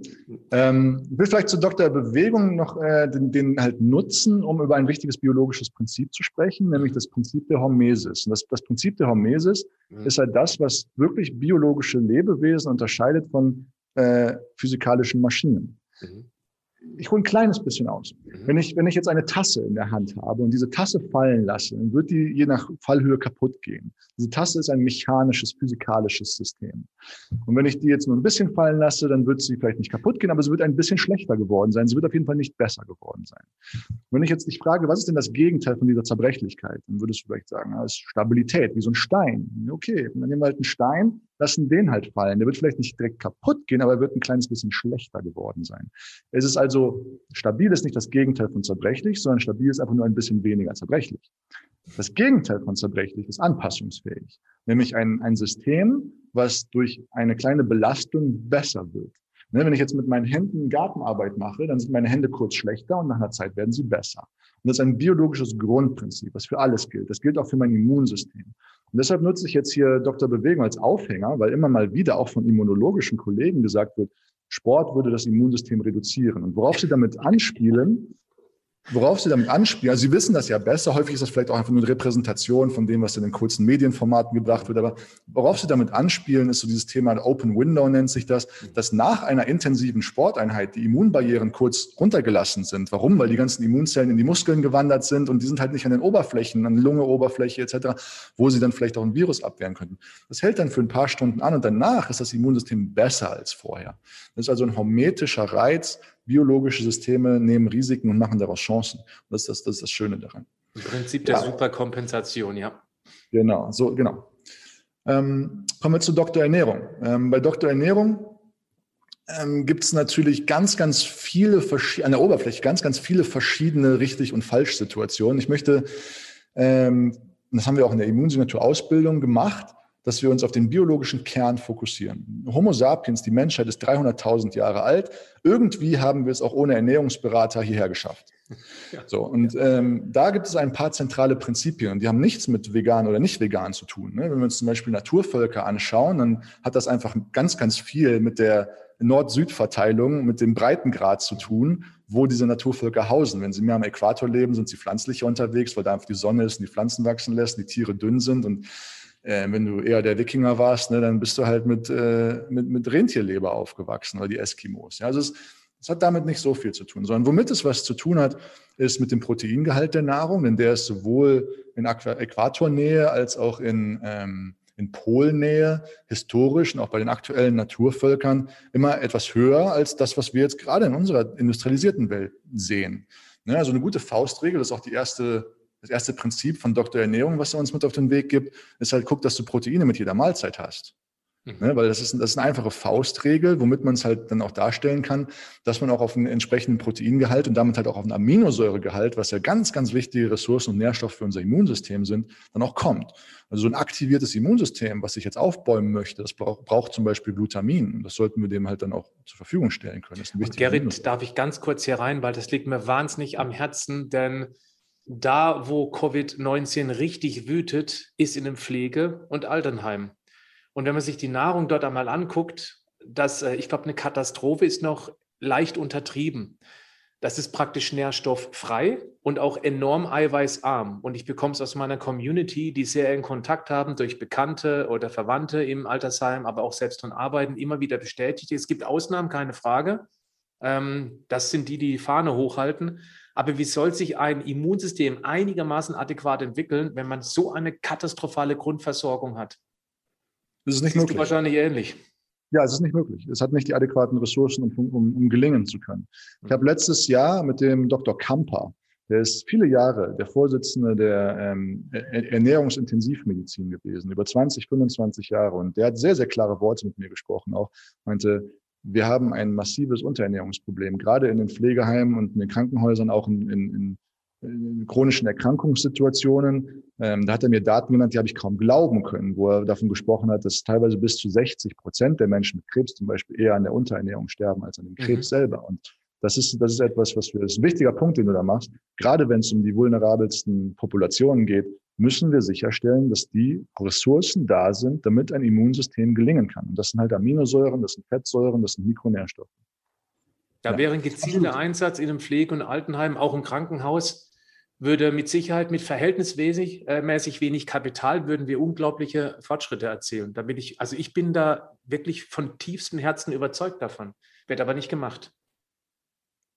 Ähm, ich will vielleicht zu Dr. Bewegung noch äh, den, den halt nutzen, um über ein wichtiges biologisches Prinzip zu sprechen, nämlich das Prinzip der Hormesis. Und das, das Prinzip der Hormesis mhm. ist halt das, was wirklich biologische Lebewesen unterscheidet von äh, physikalischen Maschinen. Mhm ich hole ein kleines bisschen aus. Mhm. Wenn ich, wenn ich jetzt eine Tasse in der Hand habe und diese Tasse fallen lasse, dann wird die je nach Fallhöhe kaputt gehen. Diese Tasse ist ein mechanisches, physikalisches System. Und wenn ich die jetzt nur ein bisschen fallen lasse, dann wird sie vielleicht nicht kaputt gehen, aber sie wird ein bisschen schlechter geworden sein. Sie wird auf jeden Fall nicht besser geworden sein. wenn ich jetzt dich frage, was ist denn das Gegenteil von dieser Zerbrechlichkeit, dann würdest du vielleicht sagen, das ist Stabilität, wie so ein Stein. Okay, dann nehmen wir halt einen Stein, lassen den halt fallen. Der wird vielleicht nicht direkt kaputt gehen, aber er wird ein kleines bisschen schlechter geworden sein. Es ist also, stabil ist nicht das Gegenteil von zerbrechlich, sondern stabil ist einfach nur ein bisschen weniger zerbrechlich. Das Gegenteil von zerbrechlich ist anpassungsfähig, nämlich ein, ein System, was durch eine kleine Belastung besser wird. Ne, wenn ich jetzt mit meinen Händen Gartenarbeit mache, dann sind meine Hände kurz schlechter und nach einer Zeit werden sie besser. Und das ist ein biologisches Grundprinzip, was für alles gilt. Das gilt auch für mein Immunsystem. Und deshalb nutze ich jetzt hier Dr. Bewegung als Aufhänger, weil immer mal wieder auch von immunologischen Kollegen gesagt wird, Sport würde das Immunsystem reduzieren. Und worauf sie damit anspielen, Worauf Sie damit anspielen, also Sie wissen das ja besser, häufig ist das vielleicht auch einfach nur eine Repräsentation von dem, was in den kurzen Medienformaten gebracht wird, aber worauf Sie damit anspielen, ist so dieses Thema Open Window nennt sich das, dass nach einer intensiven Sporteinheit die Immunbarrieren kurz runtergelassen sind. Warum? Weil die ganzen Immunzellen in die Muskeln gewandert sind und die sind halt nicht an den Oberflächen, an Lungeoberfläche etc., wo sie dann vielleicht auch ein Virus abwehren könnten. Das hält dann für ein paar Stunden an und danach ist das Immunsystem besser als vorher. Das ist also ein hormetischer Reiz, biologische Systeme nehmen Risiken und machen daraus Chancen. Und das ist das, das, ist das Schöne daran. Im Prinzip der ja. Superkompensation, ja. Genau, so, genau. Ähm, kommen wir zu Dr. Ernährung. Ähm, bei Dr. Ernährung ähm, gibt es natürlich ganz, ganz viele, an der Oberfläche ganz, ganz viele verschiedene Richtig- und Falsch-Situationen. Ich möchte, ähm, das haben wir auch in der Immunsignatur-Ausbildung gemacht, dass wir uns auf den biologischen Kern fokussieren. Homo sapiens, die Menschheit ist 300.000 Jahre alt. Irgendwie haben wir es auch ohne Ernährungsberater hierher geschafft. So, und ähm, da gibt es ein paar zentrale Prinzipien und die haben nichts mit vegan oder nicht vegan zu tun. Ne? Wenn wir uns zum Beispiel Naturvölker anschauen, dann hat das einfach ganz, ganz viel mit der Nord-Süd-Verteilung, mit dem Breitengrad zu tun, wo diese Naturvölker hausen. Wenn sie mehr am Äquator leben, sind sie pflanzlicher unterwegs, weil da einfach die Sonne ist und die Pflanzen wachsen lässt, die Tiere dünn sind und äh, wenn du eher der Wikinger warst, ne, dann bist du halt mit, äh, mit, mit Rentierleber aufgewachsen oder die Eskimos. Ja, also es, es hat damit nicht so viel zu tun, sondern womit es was zu tun hat, ist mit dem Proteingehalt der Nahrung, denn der ist sowohl in Äquatornähe als auch in, ähm, in Polnähe historisch und auch bei den aktuellen Naturvölkern immer etwas höher als das, was wir jetzt gerade in unserer industrialisierten Welt sehen. Ne, also eine gute Faustregel, das ist auch die erste das erste Prinzip von Dr. Ernährung, was er uns mit auf den Weg gibt, ist halt, guck, dass du Proteine mit jeder Mahlzeit hast. Mhm. Ne, weil das ist, das ist eine einfache Faustregel, womit man es halt dann auch darstellen kann, dass man auch auf einen entsprechenden Proteingehalt und damit halt auch auf einen Aminosäuregehalt, was ja ganz, ganz wichtige Ressourcen und Nährstoffe für unser Immunsystem sind, dann auch kommt. Also so ein aktiviertes Immunsystem, was ich jetzt aufbäumen möchte, das braucht, braucht zum Beispiel Glutamin. Und das sollten wir dem halt dann auch zur Verfügung stellen können. und Gerrit, darf ich ganz kurz hier rein, weil das liegt mir wahnsinnig am Herzen, denn da, wo Covid-19 richtig wütet, ist in dem Pflege- und Altenheim. Und wenn man sich die Nahrung dort einmal anguckt, das, äh, ich glaube, eine Katastrophe ist noch leicht untertrieben. Das ist praktisch nährstofffrei und auch enorm eiweißarm. Und ich bekomme es aus meiner Community, die sehr engen Kontakt haben durch Bekannte oder Verwandte im Altersheim, aber auch selbst dran arbeiten, immer wieder bestätigt. Es gibt Ausnahmen, keine Frage. Ähm, das sind die, die die Fahne hochhalten. Aber wie soll sich ein Immunsystem einigermaßen adäquat entwickeln, wenn man so eine katastrophale Grundversorgung hat? Das ist nicht möglich. Ist wahrscheinlich ähnlich. Ja, es ist nicht möglich. Es hat nicht die adäquaten Ressourcen, um, um, um gelingen zu können. Ich habe letztes Jahr mit dem Dr. Kamper, der ist viele Jahre der Vorsitzende der ähm, Ernährungsintensivmedizin gewesen, über 20, 25 Jahre. Und der hat sehr, sehr klare Worte mit mir gesprochen, auch meinte, wir haben ein massives Unterernährungsproblem, gerade in den Pflegeheimen und in den Krankenhäusern, auch in, in, in chronischen Erkrankungssituationen. Ähm, da hat er mir Daten genannt, die habe ich kaum glauben können, wo er davon gesprochen hat, dass teilweise bis zu 60 Prozent der Menschen mit Krebs zum Beispiel eher an der Unterernährung sterben als an dem Krebs mhm. selber. Und das ist, das ist etwas, was wir, das ist ein wichtiger Punkt, den du da machst. Gerade wenn es um die vulnerabelsten Populationen geht, müssen wir sicherstellen, dass die Ressourcen da sind, damit ein Immunsystem gelingen kann. Und das sind halt Aminosäuren, das sind Fettsäuren, das sind Mikronährstoffe. Da ja, wäre ein gezielter. Einsatz in einem Pflege- und Altenheim, auch im Krankenhaus, würde mit Sicherheit mit verhältnismäßig äh, mäßig wenig Kapital würden wir unglaubliche Fortschritte erzielen. Da bin ich, also ich bin da wirklich von tiefstem Herzen überzeugt davon. Wird aber nicht gemacht.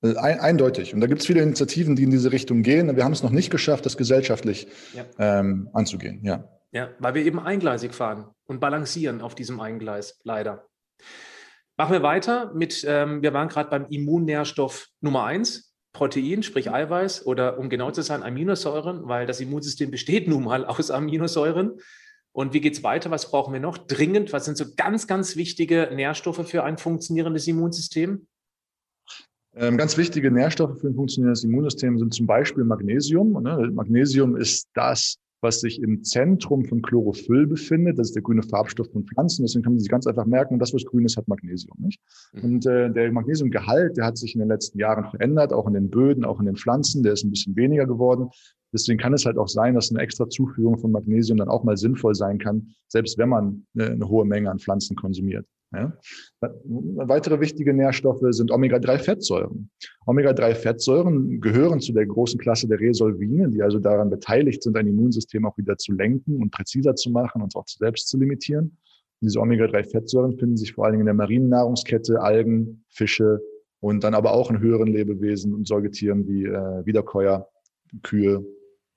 Äh, eindeutig. Und da gibt es viele Initiativen, die in diese Richtung gehen. Wir haben es noch nicht geschafft, das gesellschaftlich ja. ähm, anzugehen. Ja. ja, weil wir eben eingleisig fahren und balancieren auf diesem Eingleis, leider. Machen wir weiter mit, ähm, wir waren gerade beim Immunnährstoff Nummer eins, Protein, sprich Eiweiß oder um genau zu sein, Aminosäuren, weil das Immunsystem besteht nun mal aus Aminosäuren. Und wie geht es weiter? Was brauchen wir noch? Dringend, was sind so ganz, ganz wichtige Nährstoffe für ein funktionierendes Immunsystem? Ähm, ganz wichtige Nährstoffe für ein funktionierendes Immunsystem sind zum Beispiel Magnesium. Ne? Magnesium ist das, was sich im Zentrum von Chlorophyll befindet. Das ist der grüne Farbstoff von Pflanzen. Deswegen kann man sich ganz einfach merken, das, was grün ist, hat Magnesium. Nicht? Mhm. Und äh, der Magnesiumgehalt, der hat sich in den letzten Jahren verändert, auch in den Böden, auch in den Pflanzen. Der ist ein bisschen weniger geworden. Deswegen kann es halt auch sein, dass eine extra Zuführung von Magnesium dann auch mal sinnvoll sein kann, selbst wenn man eine, eine hohe Menge an Pflanzen konsumiert. Ja. Weitere wichtige Nährstoffe sind Omega-3-Fettsäuren. Omega-3-Fettsäuren gehören zu der großen Klasse der Resolvine, die also daran beteiligt sind, ein Immunsystem auch wieder zu lenken und präziser zu machen und auch selbst zu limitieren. Diese Omega-3-Fettsäuren finden sich vor allen Dingen in der marinen Nahrungskette, Algen, Fische und dann aber auch in höheren Lebewesen und Säugetieren wie äh, Wiederkäuer, Kühe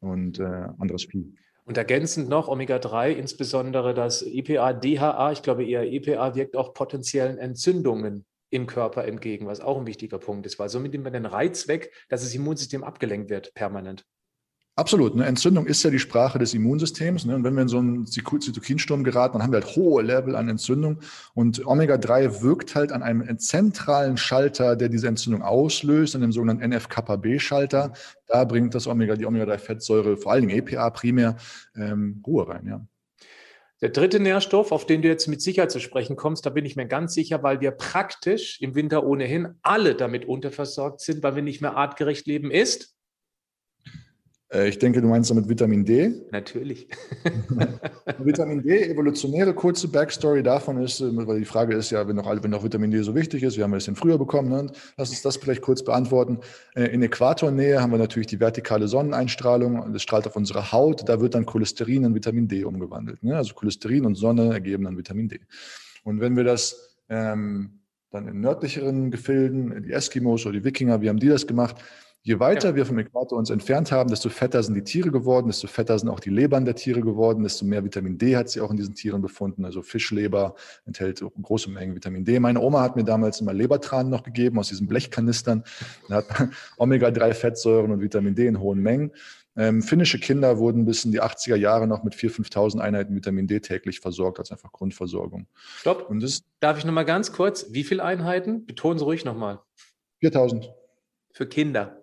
und äh, anderes Vieh. Und ergänzend noch Omega-3, insbesondere das EPA, DHA, ich glaube eher EPA, wirkt auch potenziellen Entzündungen im Körper entgegen, was auch ein wichtiger Punkt ist, weil somit nimmt man den Reiz weg, dass das Immunsystem abgelenkt wird permanent. Absolut. Ne? Entzündung ist ja die Sprache des Immunsystems. Ne? Und wenn wir in so einen Zytokinsturm geraten, dann haben wir halt hohe Level an Entzündung. Und Omega-3 wirkt halt an einem zentralen Schalter, der diese Entzündung auslöst, an dem sogenannten NF-kappa-B-Schalter. Da bringt das Omega, die Omega-3-Fettsäure, vor allen Dingen EPA primär, ähm, Ruhe rein. Ja. Der dritte Nährstoff, auf den du jetzt mit Sicherheit zu sprechen kommst, da bin ich mir ganz sicher, weil wir praktisch im Winter ohnehin alle damit unterversorgt sind, weil wir nicht mehr artgerecht leben, ist ich denke, du meinst damit Vitamin D. Natürlich. <laughs> Vitamin D, evolutionäre kurze Backstory davon ist, äh, weil die Frage ist ja, wenn doch, wenn doch Vitamin D so wichtig ist, wir haben es denn früher bekommen, ne? lass uns das vielleicht kurz beantworten. Äh, in Äquatornähe haben wir natürlich die vertikale Sonneneinstrahlung, das strahlt auf unsere Haut, da wird dann Cholesterin in Vitamin D umgewandelt. Ne? Also Cholesterin und Sonne ergeben dann Vitamin D. Und wenn wir das ähm, dann in nördlicheren Gefilden, die Eskimos oder die Wikinger, wie haben die das gemacht? Je weiter ja. wir vom Äquator uns entfernt haben, desto fetter sind die Tiere geworden, desto fetter sind auch die Lebern der Tiere geworden, desto mehr Vitamin D hat sie auch in diesen Tieren befunden. Also Fischleber enthält große Mengen Vitamin D. Meine Oma hat mir damals immer Lebertran noch gegeben aus diesen Blechkanistern. Da hat <laughs> Omega-3-Fettsäuren und Vitamin D in hohen Mengen. Ähm, finnische Kinder wurden bis in die 80er Jahre noch mit 4.000, 5.000 Einheiten Vitamin D täglich versorgt, als einfach Grundversorgung. Stopp. Und das, Darf ich nochmal ganz kurz, wie viele Einheiten? Betonen Sie ruhig nochmal. 4.000. Für Kinder.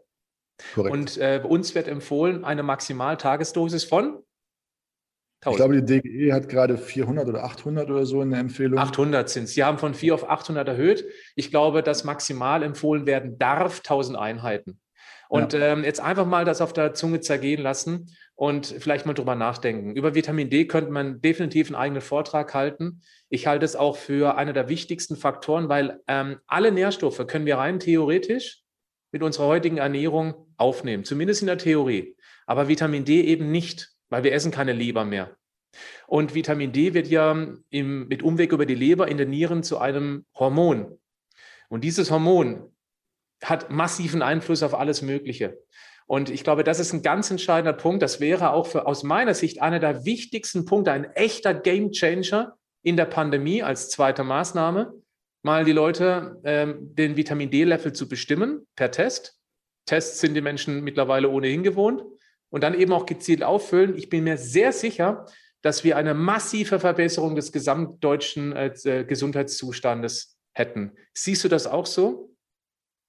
Korrekt. Und äh, uns wird empfohlen eine Maximaltagesdosis von 1000. Ich glaube, die DGE hat gerade 400 oder 800 oder so in der Empfehlung. 800 sind es. Sie haben von 4 auf 800 erhöht. Ich glaube, dass maximal empfohlen werden darf 1000 Einheiten. Und ja. ähm, jetzt einfach mal das auf der Zunge zergehen lassen und vielleicht mal drüber nachdenken. Über Vitamin D könnte man definitiv einen eigenen Vortrag halten. Ich halte es auch für einer der wichtigsten Faktoren, weil ähm, alle Nährstoffe können wir rein theoretisch mit unserer heutigen Ernährung aufnehmen, zumindest in der Theorie. Aber Vitamin D eben nicht, weil wir essen keine Leber mehr. Und Vitamin D wird ja im, mit Umweg über die Leber in den Nieren zu einem Hormon. Und dieses Hormon hat massiven Einfluss auf alles Mögliche. Und ich glaube, das ist ein ganz entscheidender Punkt. Das wäre auch für, aus meiner Sicht einer der wichtigsten Punkte, ein echter Game Changer in der Pandemie als zweite Maßnahme, mal die Leute ähm, den Vitamin D-Level zu bestimmen per Test. Tests sind die Menschen mittlerweile ohnehin gewohnt und dann eben auch gezielt auffüllen. Ich bin mir sehr sicher, dass wir eine massive Verbesserung des gesamtdeutschen äh, Gesundheitszustandes hätten. Siehst du das auch so?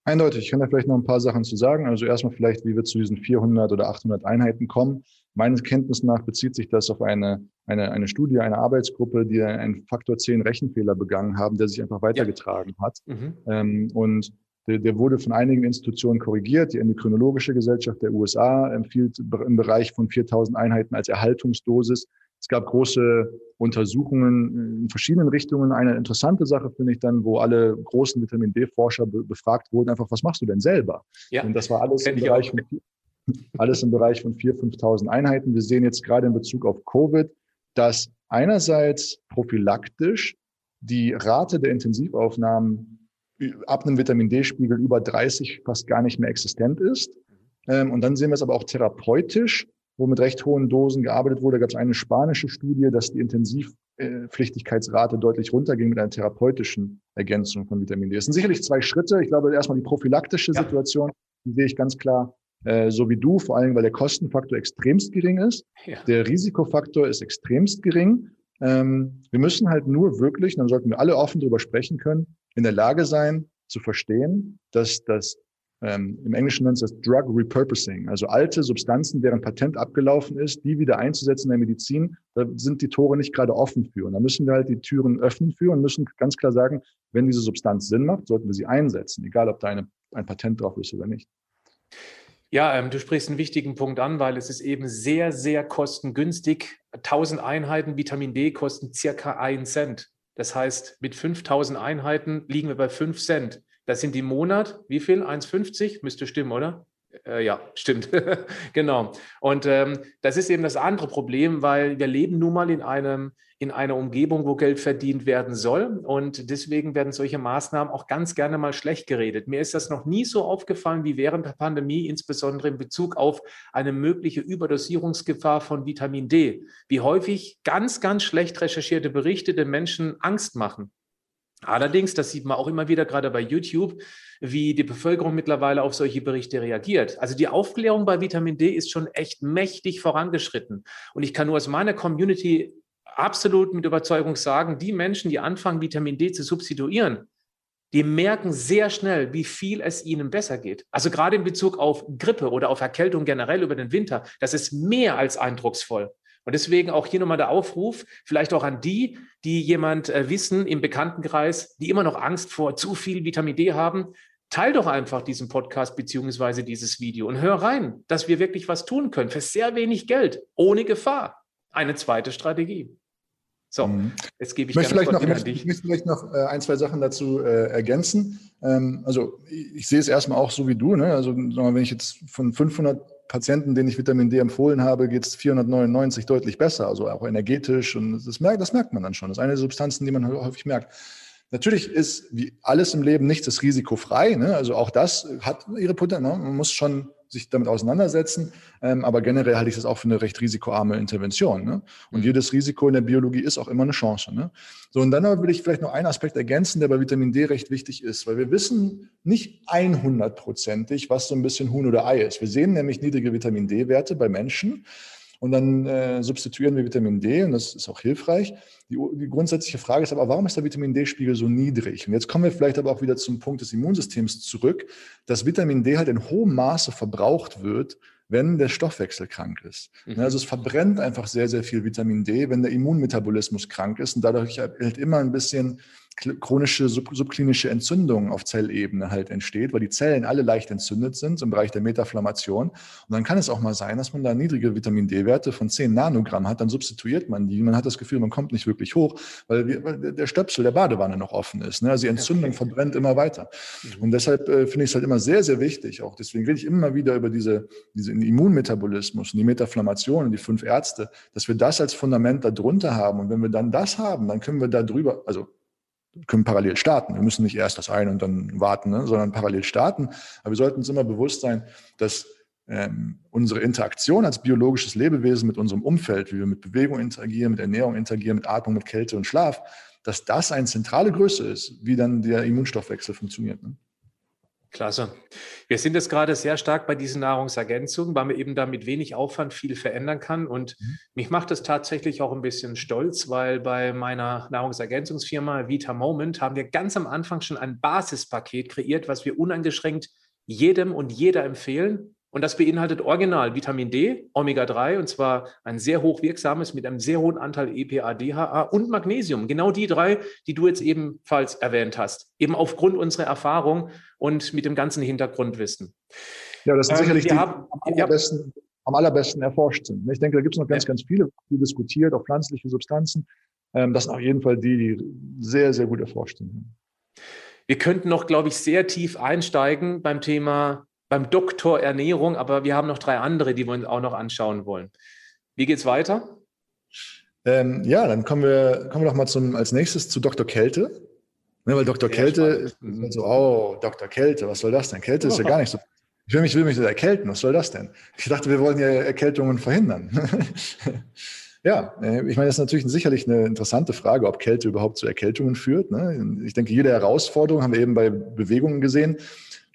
Eindeutig. Ich kann da vielleicht noch ein paar Sachen zu sagen. Also erstmal vielleicht, wie wir zu diesen 400 oder 800 Einheiten kommen. Meines Kenntnis nach bezieht sich das auf eine, eine, eine Studie, eine Arbeitsgruppe, die einen Faktor 10 Rechenfehler begangen haben, der sich einfach weitergetragen ja. hat. Mhm. Ähm, und der, der, wurde von einigen Institutionen korrigiert. Die Endokrinologische Gesellschaft der USA empfiehlt im Bereich von 4000 Einheiten als Erhaltungsdosis. Es gab große Untersuchungen in verschiedenen Richtungen. Eine interessante Sache finde ich dann, wo alle großen Vitamin D-Forscher be befragt wurden, einfach, was machst du denn selber? Ja, und das war alles im Bereich von alles im Bereich von 4.000, 5.000 Einheiten. Wir sehen jetzt gerade in Bezug auf Covid, dass einerseits prophylaktisch die Rate der Intensivaufnahmen ab einem Vitamin D-Spiegel über 30 fast gar nicht mehr existent ist. Ähm, und dann sehen wir es aber auch therapeutisch, wo mit recht hohen Dosen gearbeitet wurde. Da gab es eine spanische Studie, dass die Intensivpflichtigkeitsrate deutlich runterging mit einer therapeutischen Ergänzung von Vitamin D. Es sind sicherlich zwei Schritte. Ich glaube, erstmal die prophylaktische ja. Situation, die sehe ich ganz klar äh, so wie du, vor allem weil der Kostenfaktor extremst gering ist. Ja. Der Risikofaktor ist extremst gering. Ähm, wir müssen halt nur wirklich, dann sollten wir alle offen darüber sprechen können, in der Lage sein zu verstehen, dass das ähm, im Englischen nennt es das Drug Repurposing, also alte Substanzen, deren Patent abgelaufen ist, die wieder einzusetzen in der Medizin, da sind die Tore nicht gerade offen für. Und da müssen wir halt die Türen öffnen für und müssen ganz klar sagen, wenn diese Substanz Sinn macht, sollten wir sie einsetzen, egal ob da eine, ein Patent drauf ist oder nicht. Ja, ähm, du sprichst einen wichtigen Punkt an, weil es ist eben sehr, sehr kostengünstig. 1000 Einheiten Vitamin D kosten circa 1 Cent. Das heißt, mit 5000 Einheiten liegen wir bei 5 Cent. Das sind im Monat, wie viel? 1,50? Müsste stimmen, oder? Äh, ja, stimmt. <laughs> genau. Und ähm, das ist eben das andere Problem, weil wir leben nun mal in einem in einer Umgebung, wo Geld verdient werden soll. Und deswegen werden solche Maßnahmen auch ganz gerne mal schlecht geredet. Mir ist das noch nie so aufgefallen wie während der Pandemie, insbesondere in Bezug auf eine mögliche Überdosierungsgefahr von Vitamin D. Wie häufig ganz, ganz schlecht recherchierte Berichte den Menschen Angst machen. Allerdings, das sieht man auch immer wieder gerade bei YouTube, wie die Bevölkerung mittlerweile auf solche Berichte reagiert. Also die Aufklärung bei Vitamin D ist schon echt mächtig vorangeschritten. Und ich kann nur aus meiner Community absolut mit Überzeugung sagen, die Menschen, die anfangen, Vitamin D zu substituieren, die merken sehr schnell, wie viel es ihnen besser geht. Also gerade in Bezug auf Grippe oder auf Erkältung generell über den Winter, das ist mehr als eindrucksvoll. Und deswegen auch hier nochmal der Aufruf, vielleicht auch an die, die jemand äh, wissen im Bekanntenkreis, die immer noch Angst vor zu viel Vitamin D haben. Teil doch einfach diesen Podcast beziehungsweise dieses Video und hör rein, dass wir wirklich was tun können für sehr wenig Geld, ohne Gefahr. Eine zweite Strategie. So, mhm. jetzt gebe ich, möchte vielleicht noch, ich, ich möchte vielleicht noch äh, ein, zwei Sachen dazu äh, ergänzen. Ähm, also ich, ich, sehe es erstmal auch so wie du. Ne? Also wenn ich jetzt von 500 Patienten, denen ich Vitamin D empfohlen habe, geht es 499 deutlich besser, also auch energetisch. Und das merkt, das merkt man dann schon. Das ist eine der Substanzen, die man häufig merkt. Natürlich ist wie alles im Leben nichts ist risikofrei. Ne? Also auch das hat ihre Potenzial. Ne? Man muss schon sich damit auseinandersetzen. Ähm, aber generell halte ich das auch für eine recht risikoarme Intervention. Ne? Und mhm. jedes Risiko in der Biologie ist auch immer eine Chance. Ne? So, und dann aber will ich vielleicht noch einen Aspekt ergänzen, der bei Vitamin D recht wichtig ist, weil wir wissen nicht 100%ig, was so ein bisschen Huhn oder Ei ist. Wir sehen nämlich niedrige Vitamin D-Werte bei Menschen. Und dann äh, substituieren wir Vitamin D und das ist auch hilfreich. Die, die grundsätzliche Frage ist aber, warum ist der Vitamin D-Spiegel so niedrig? Und jetzt kommen wir vielleicht aber auch wieder zum Punkt des Immunsystems zurück, dass Vitamin D halt in hohem Maße verbraucht wird, wenn der Stoffwechsel krank ist. Mhm. Also es verbrennt einfach sehr, sehr viel Vitamin D, wenn der Immunmetabolismus krank ist und dadurch halt immer ein bisschen chronische sub subklinische Entzündung auf Zellebene halt entsteht, weil die Zellen alle leicht entzündet sind im Bereich der Metaflammation. Und dann kann es auch mal sein, dass man da niedrige Vitamin D-Werte von 10 Nanogramm hat, dann substituiert man die. Man hat das Gefühl, man kommt nicht wirklich hoch, weil, weil der Stöpsel der Badewanne noch offen ist. Ne? Also die Entzündung okay. verbrennt immer weiter. Mhm. Und deshalb äh, finde ich es halt immer sehr, sehr wichtig, auch deswegen rede ich immer wieder über diese, diesen Immunmetabolismus und die Metaflammation und die fünf Ärzte, dass wir das als Fundament darunter haben. Und wenn wir dann das haben, dann können wir da drüber, also können parallel starten. Wir müssen nicht erst das eine und dann warten, ne, sondern parallel starten. Aber wir sollten uns immer bewusst sein, dass ähm, unsere Interaktion als biologisches Lebewesen mit unserem Umfeld, wie wir mit Bewegung interagieren, mit Ernährung interagieren, mit Atmung, mit Kälte und Schlaf, dass das eine zentrale Größe ist, wie dann der Immunstoffwechsel funktioniert. Ne? Klasse. Wir sind jetzt gerade sehr stark bei diesen Nahrungsergänzungen, weil man eben da mit wenig Aufwand viel verändern kann. Und mhm. mich macht das tatsächlich auch ein bisschen stolz, weil bei meiner Nahrungsergänzungsfirma Vita Moment haben wir ganz am Anfang schon ein Basispaket kreiert, was wir uneingeschränkt jedem und jeder empfehlen. Und das beinhaltet original Vitamin D, Omega-3, und zwar ein sehr hochwirksames mit einem sehr hohen Anteil EPA, DHA und Magnesium. Genau die drei, die du jetzt ebenfalls erwähnt hast. Eben aufgrund unserer Erfahrung und mit dem ganzen Hintergrundwissen. Ja, das sind ähm, sicherlich die haben, am, allerbesten, ja. am allerbesten erforscht sind. Ich denke, da gibt es noch ganz, ja. ganz viele, die diskutiert, auch pflanzliche Substanzen. Ähm, das sind auf jeden Fall die, die sehr, sehr gut erforscht sind. Wir könnten noch, glaube ich, sehr tief einsteigen beim Thema beim Doktor Ernährung, aber wir haben noch drei andere, die wir uns auch noch anschauen wollen. Wie geht's weiter? Ähm, ja, dann kommen wir, kommen wir doch mal zum, als nächstes zu Dr. Kälte. Ne, weil Dr. Sehr Kälte ist mhm. so, oh, Dr. Kälte, was soll das denn? Kälte ist ja <laughs> gar nicht so. Ich will mich, will mich erkälten, was soll das denn? Ich dachte, wir wollen ja Erkältungen verhindern. <laughs> ja, äh, ich meine, das ist natürlich sicherlich eine interessante Frage, ob Kälte überhaupt zu Erkältungen führt. Ne? Ich denke, jede Herausforderung haben wir eben bei Bewegungen gesehen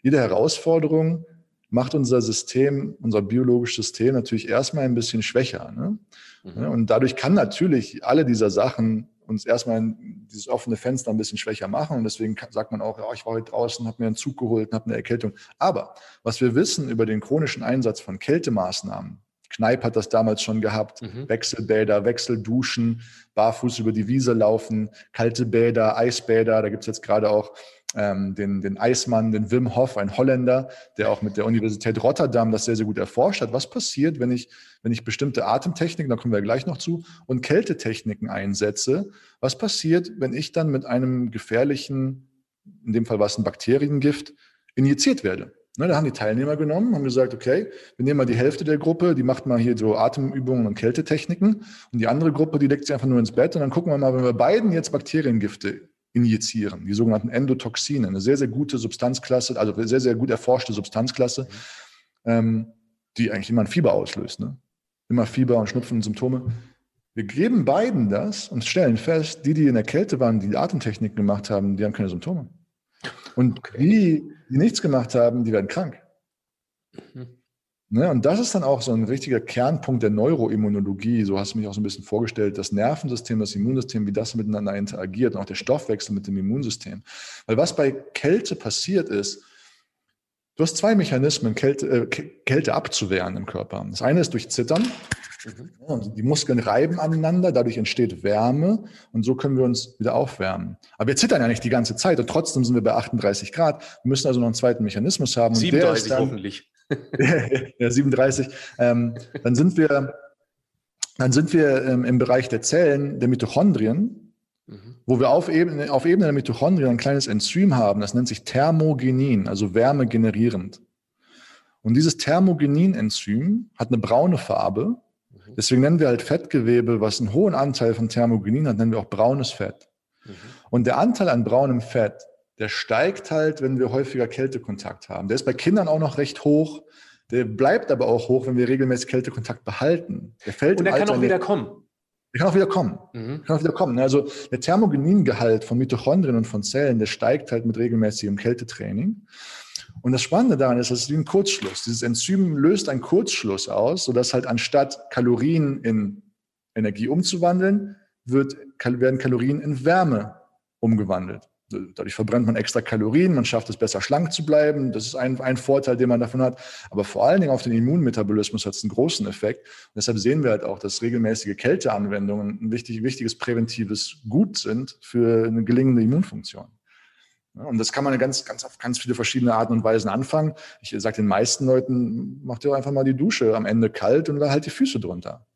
jede Herausforderung macht unser System, unser biologisches System natürlich erstmal ein bisschen schwächer. Ne? Mhm. Und dadurch kann natürlich alle dieser Sachen uns erstmal dieses offene Fenster ein bisschen schwächer machen. Und deswegen sagt man auch, ja, ich war heute draußen, habe mir einen Zug geholt und habe eine Erkältung. Aber was wir wissen über den chronischen Einsatz von Kältemaßnahmen, Kneipp hat das damals schon gehabt, mhm. Wechselbäder, Wechselduschen, barfuß über die Wiese laufen, kalte Bäder, Eisbäder, da gibt es jetzt gerade auch ähm, den, den Eismann, den Wim Hof, ein Holländer, der auch mit der Universität Rotterdam das sehr, sehr gut erforscht hat. Was passiert, wenn ich, wenn ich bestimmte Atemtechniken, da kommen wir gleich noch zu, und Kältetechniken einsetze? Was passiert, wenn ich dann mit einem gefährlichen, in dem Fall war es ein Bakteriengift, injiziert werde? Ne, da haben die Teilnehmer genommen, haben gesagt, okay, wir nehmen mal die Hälfte der Gruppe, die macht mal hier so Atemübungen und Kältetechniken und die andere Gruppe, die legt sich einfach nur ins Bett und dann gucken wir mal, wenn wir beiden jetzt Bakteriengifte injizieren, die sogenannten Endotoxine, eine sehr, sehr gute Substanzklasse, also sehr, sehr gut erforschte Substanzklasse, ähm, die eigentlich immer ein Fieber auslöst. Ne? Immer Fieber und Schnupfen und Symptome. Wir geben beiden das und stellen fest, die, die in der Kälte waren, die Atemtechniken gemacht haben, die haben keine Symptome. Und okay. die, die nichts gemacht haben, die werden krank. Mhm. Ne? Und das ist dann auch so ein richtiger Kernpunkt der Neuroimmunologie. So hast du mich auch so ein bisschen vorgestellt, das Nervensystem, das Immunsystem, wie das miteinander interagiert und auch der Stoffwechsel mit dem Immunsystem. Weil was bei Kälte passiert ist, du hast zwei Mechanismen, Kälte, äh, Kälte abzuwehren im Körper. Das eine ist durch Zittern. Mhm. Die Muskeln reiben aneinander, dadurch entsteht Wärme und so können wir uns wieder aufwärmen. Aber wir zittern ja nicht die ganze Zeit und trotzdem sind wir bei 38 Grad. Wir müssen also noch einen zweiten Mechanismus haben. 37 dann, hoffentlich. <laughs> ja, 37. Ähm, dann sind wir, dann sind wir ähm, im Bereich der Zellen, der Mitochondrien, mhm. wo wir auf Ebene, auf Ebene der Mitochondrien ein kleines Enzym haben, das nennt sich Thermogenin, also Wärme generierend. Und dieses Thermogenin-Enzym hat eine braune Farbe. Mhm. Deswegen nennen wir halt Fettgewebe, was einen hohen Anteil von Thermogenin hat, nennen wir auch braunes Fett. Mhm. Und der Anteil an braunem Fett der steigt halt, wenn wir häufiger Kältekontakt haben. Der ist bei Kindern auch noch recht hoch. Der bleibt aber auch hoch, wenn wir regelmäßig Kältekontakt behalten. Der fällt Und der kann auch wieder kommen. Der kann auch wieder kommen. Mhm. Kann auch wieder kommen. Also der Thermogeningehalt von Mitochondrien und von Zellen, der steigt halt mit regelmäßigem Kältetraining. Und das Spannende daran ist, das ist wie ein Kurzschluss. Dieses Enzym löst einen Kurzschluss aus, sodass halt anstatt Kalorien in Energie umzuwandeln, wird, werden Kalorien in Wärme umgewandelt. Dadurch verbrennt man extra Kalorien, man schafft es besser schlank zu bleiben. Das ist ein, ein Vorteil, den man davon hat. Aber vor allen Dingen auf den Immunmetabolismus hat es einen großen Effekt. Und deshalb sehen wir halt auch, dass regelmäßige Kälteanwendungen ein wichtig, wichtiges präventives Gut sind für eine gelingende Immunfunktion. und das kann man ganz, ganz auf ganz viele verschiedene Arten und Weisen anfangen. Ich sage den meisten Leuten, macht ihr einfach mal die Dusche am Ende kalt und dann halt die Füße drunter.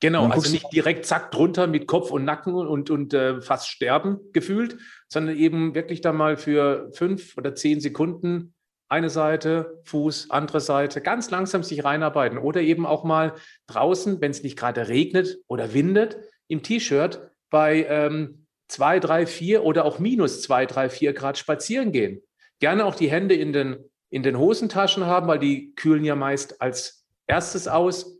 Genau, also nicht direkt zack drunter mit Kopf und Nacken und, und äh, fast sterben gefühlt, sondern eben wirklich da mal für fünf oder zehn Sekunden eine Seite, Fuß, andere Seite, ganz langsam sich reinarbeiten oder eben auch mal draußen, wenn es nicht gerade regnet oder windet, im T-Shirt bei ähm, zwei, drei, vier oder auch minus zwei, drei, vier Grad spazieren gehen. Gerne auch die Hände in den, in den Hosentaschen haben, weil die kühlen ja meist als erstes aus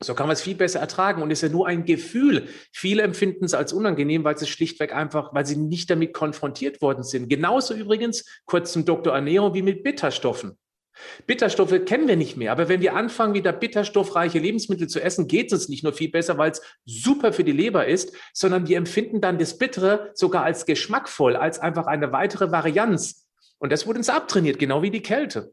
so kann man es viel besser ertragen und ist ja nur ein Gefühl. Viele empfinden es als unangenehm, weil sie schlichtweg einfach, weil sie nicht damit konfrontiert worden sind. Genauso übrigens, kurz zum Doktor Ernährung, wie mit Bitterstoffen. Bitterstoffe kennen wir nicht mehr, aber wenn wir anfangen, wieder bitterstoffreiche Lebensmittel zu essen, geht es uns nicht nur viel besser, weil es super für die Leber ist, sondern wir empfinden dann das Bittere sogar als geschmackvoll, als einfach eine weitere Varianz. Und das wurde uns abtrainiert, genau wie die Kälte.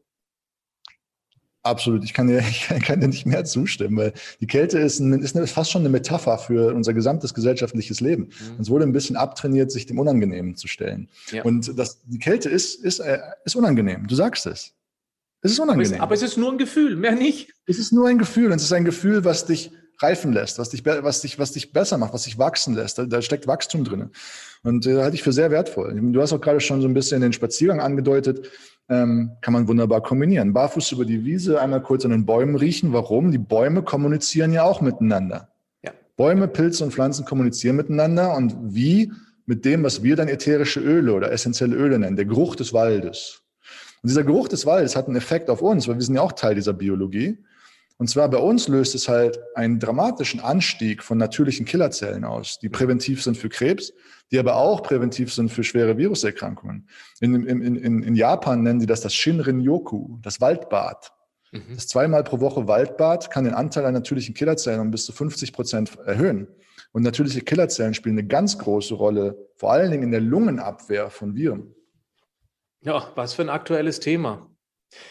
Absolut, ich kann dir, <laughs> ich kann dir nicht mehr zustimmen, weil die Kälte ist, ein, ist fast schon eine Metapher für unser gesamtes gesellschaftliches Leben. Mhm. Uns wurde ein bisschen abtrainiert, sich dem Unangenehmen zu stellen. Ja. Und das, die Kälte ist, ist, äh, ist unangenehm, du sagst es. Es ist unangenehm. Aber es ist nur ein Gefühl, mehr nicht. Es ist nur ein Gefühl und es ist ein Gefühl, was dich reifen lässt, was dich, was dich, was dich besser macht, was dich wachsen lässt. Da, da steckt Wachstum drin. Und äh, halte ich für sehr wertvoll. Du hast auch gerade schon so ein bisschen den Spaziergang angedeutet ähm, kann man wunderbar kombinieren. Barfuß über die Wiese, einmal kurz an den Bäumen riechen. Warum? Die Bäume kommunizieren ja auch miteinander. Ja. Bäume, Pilze und Pflanzen kommunizieren miteinander und wie? Mit dem, was wir dann ätherische Öle oder essentielle Öle nennen, der Geruch des Waldes. Und dieser Geruch des Waldes hat einen Effekt auf uns, weil wir sind ja auch Teil dieser Biologie. Und zwar bei uns löst es halt einen dramatischen Anstieg von natürlichen Killerzellen aus, die präventiv sind für Krebs, die aber auch präventiv sind für schwere Viruserkrankungen. In, in, in, in Japan nennen sie das das Shinrin-yoku, das Waldbad. Mhm. Das zweimal pro Woche Waldbad kann den Anteil an natürlichen Killerzellen um bis zu 50 Prozent erhöhen. Und natürliche Killerzellen spielen eine ganz große Rolle, vor allen Dingen in der Lungenabwehr von Viren. Ja, was für ein aktuelles Thema.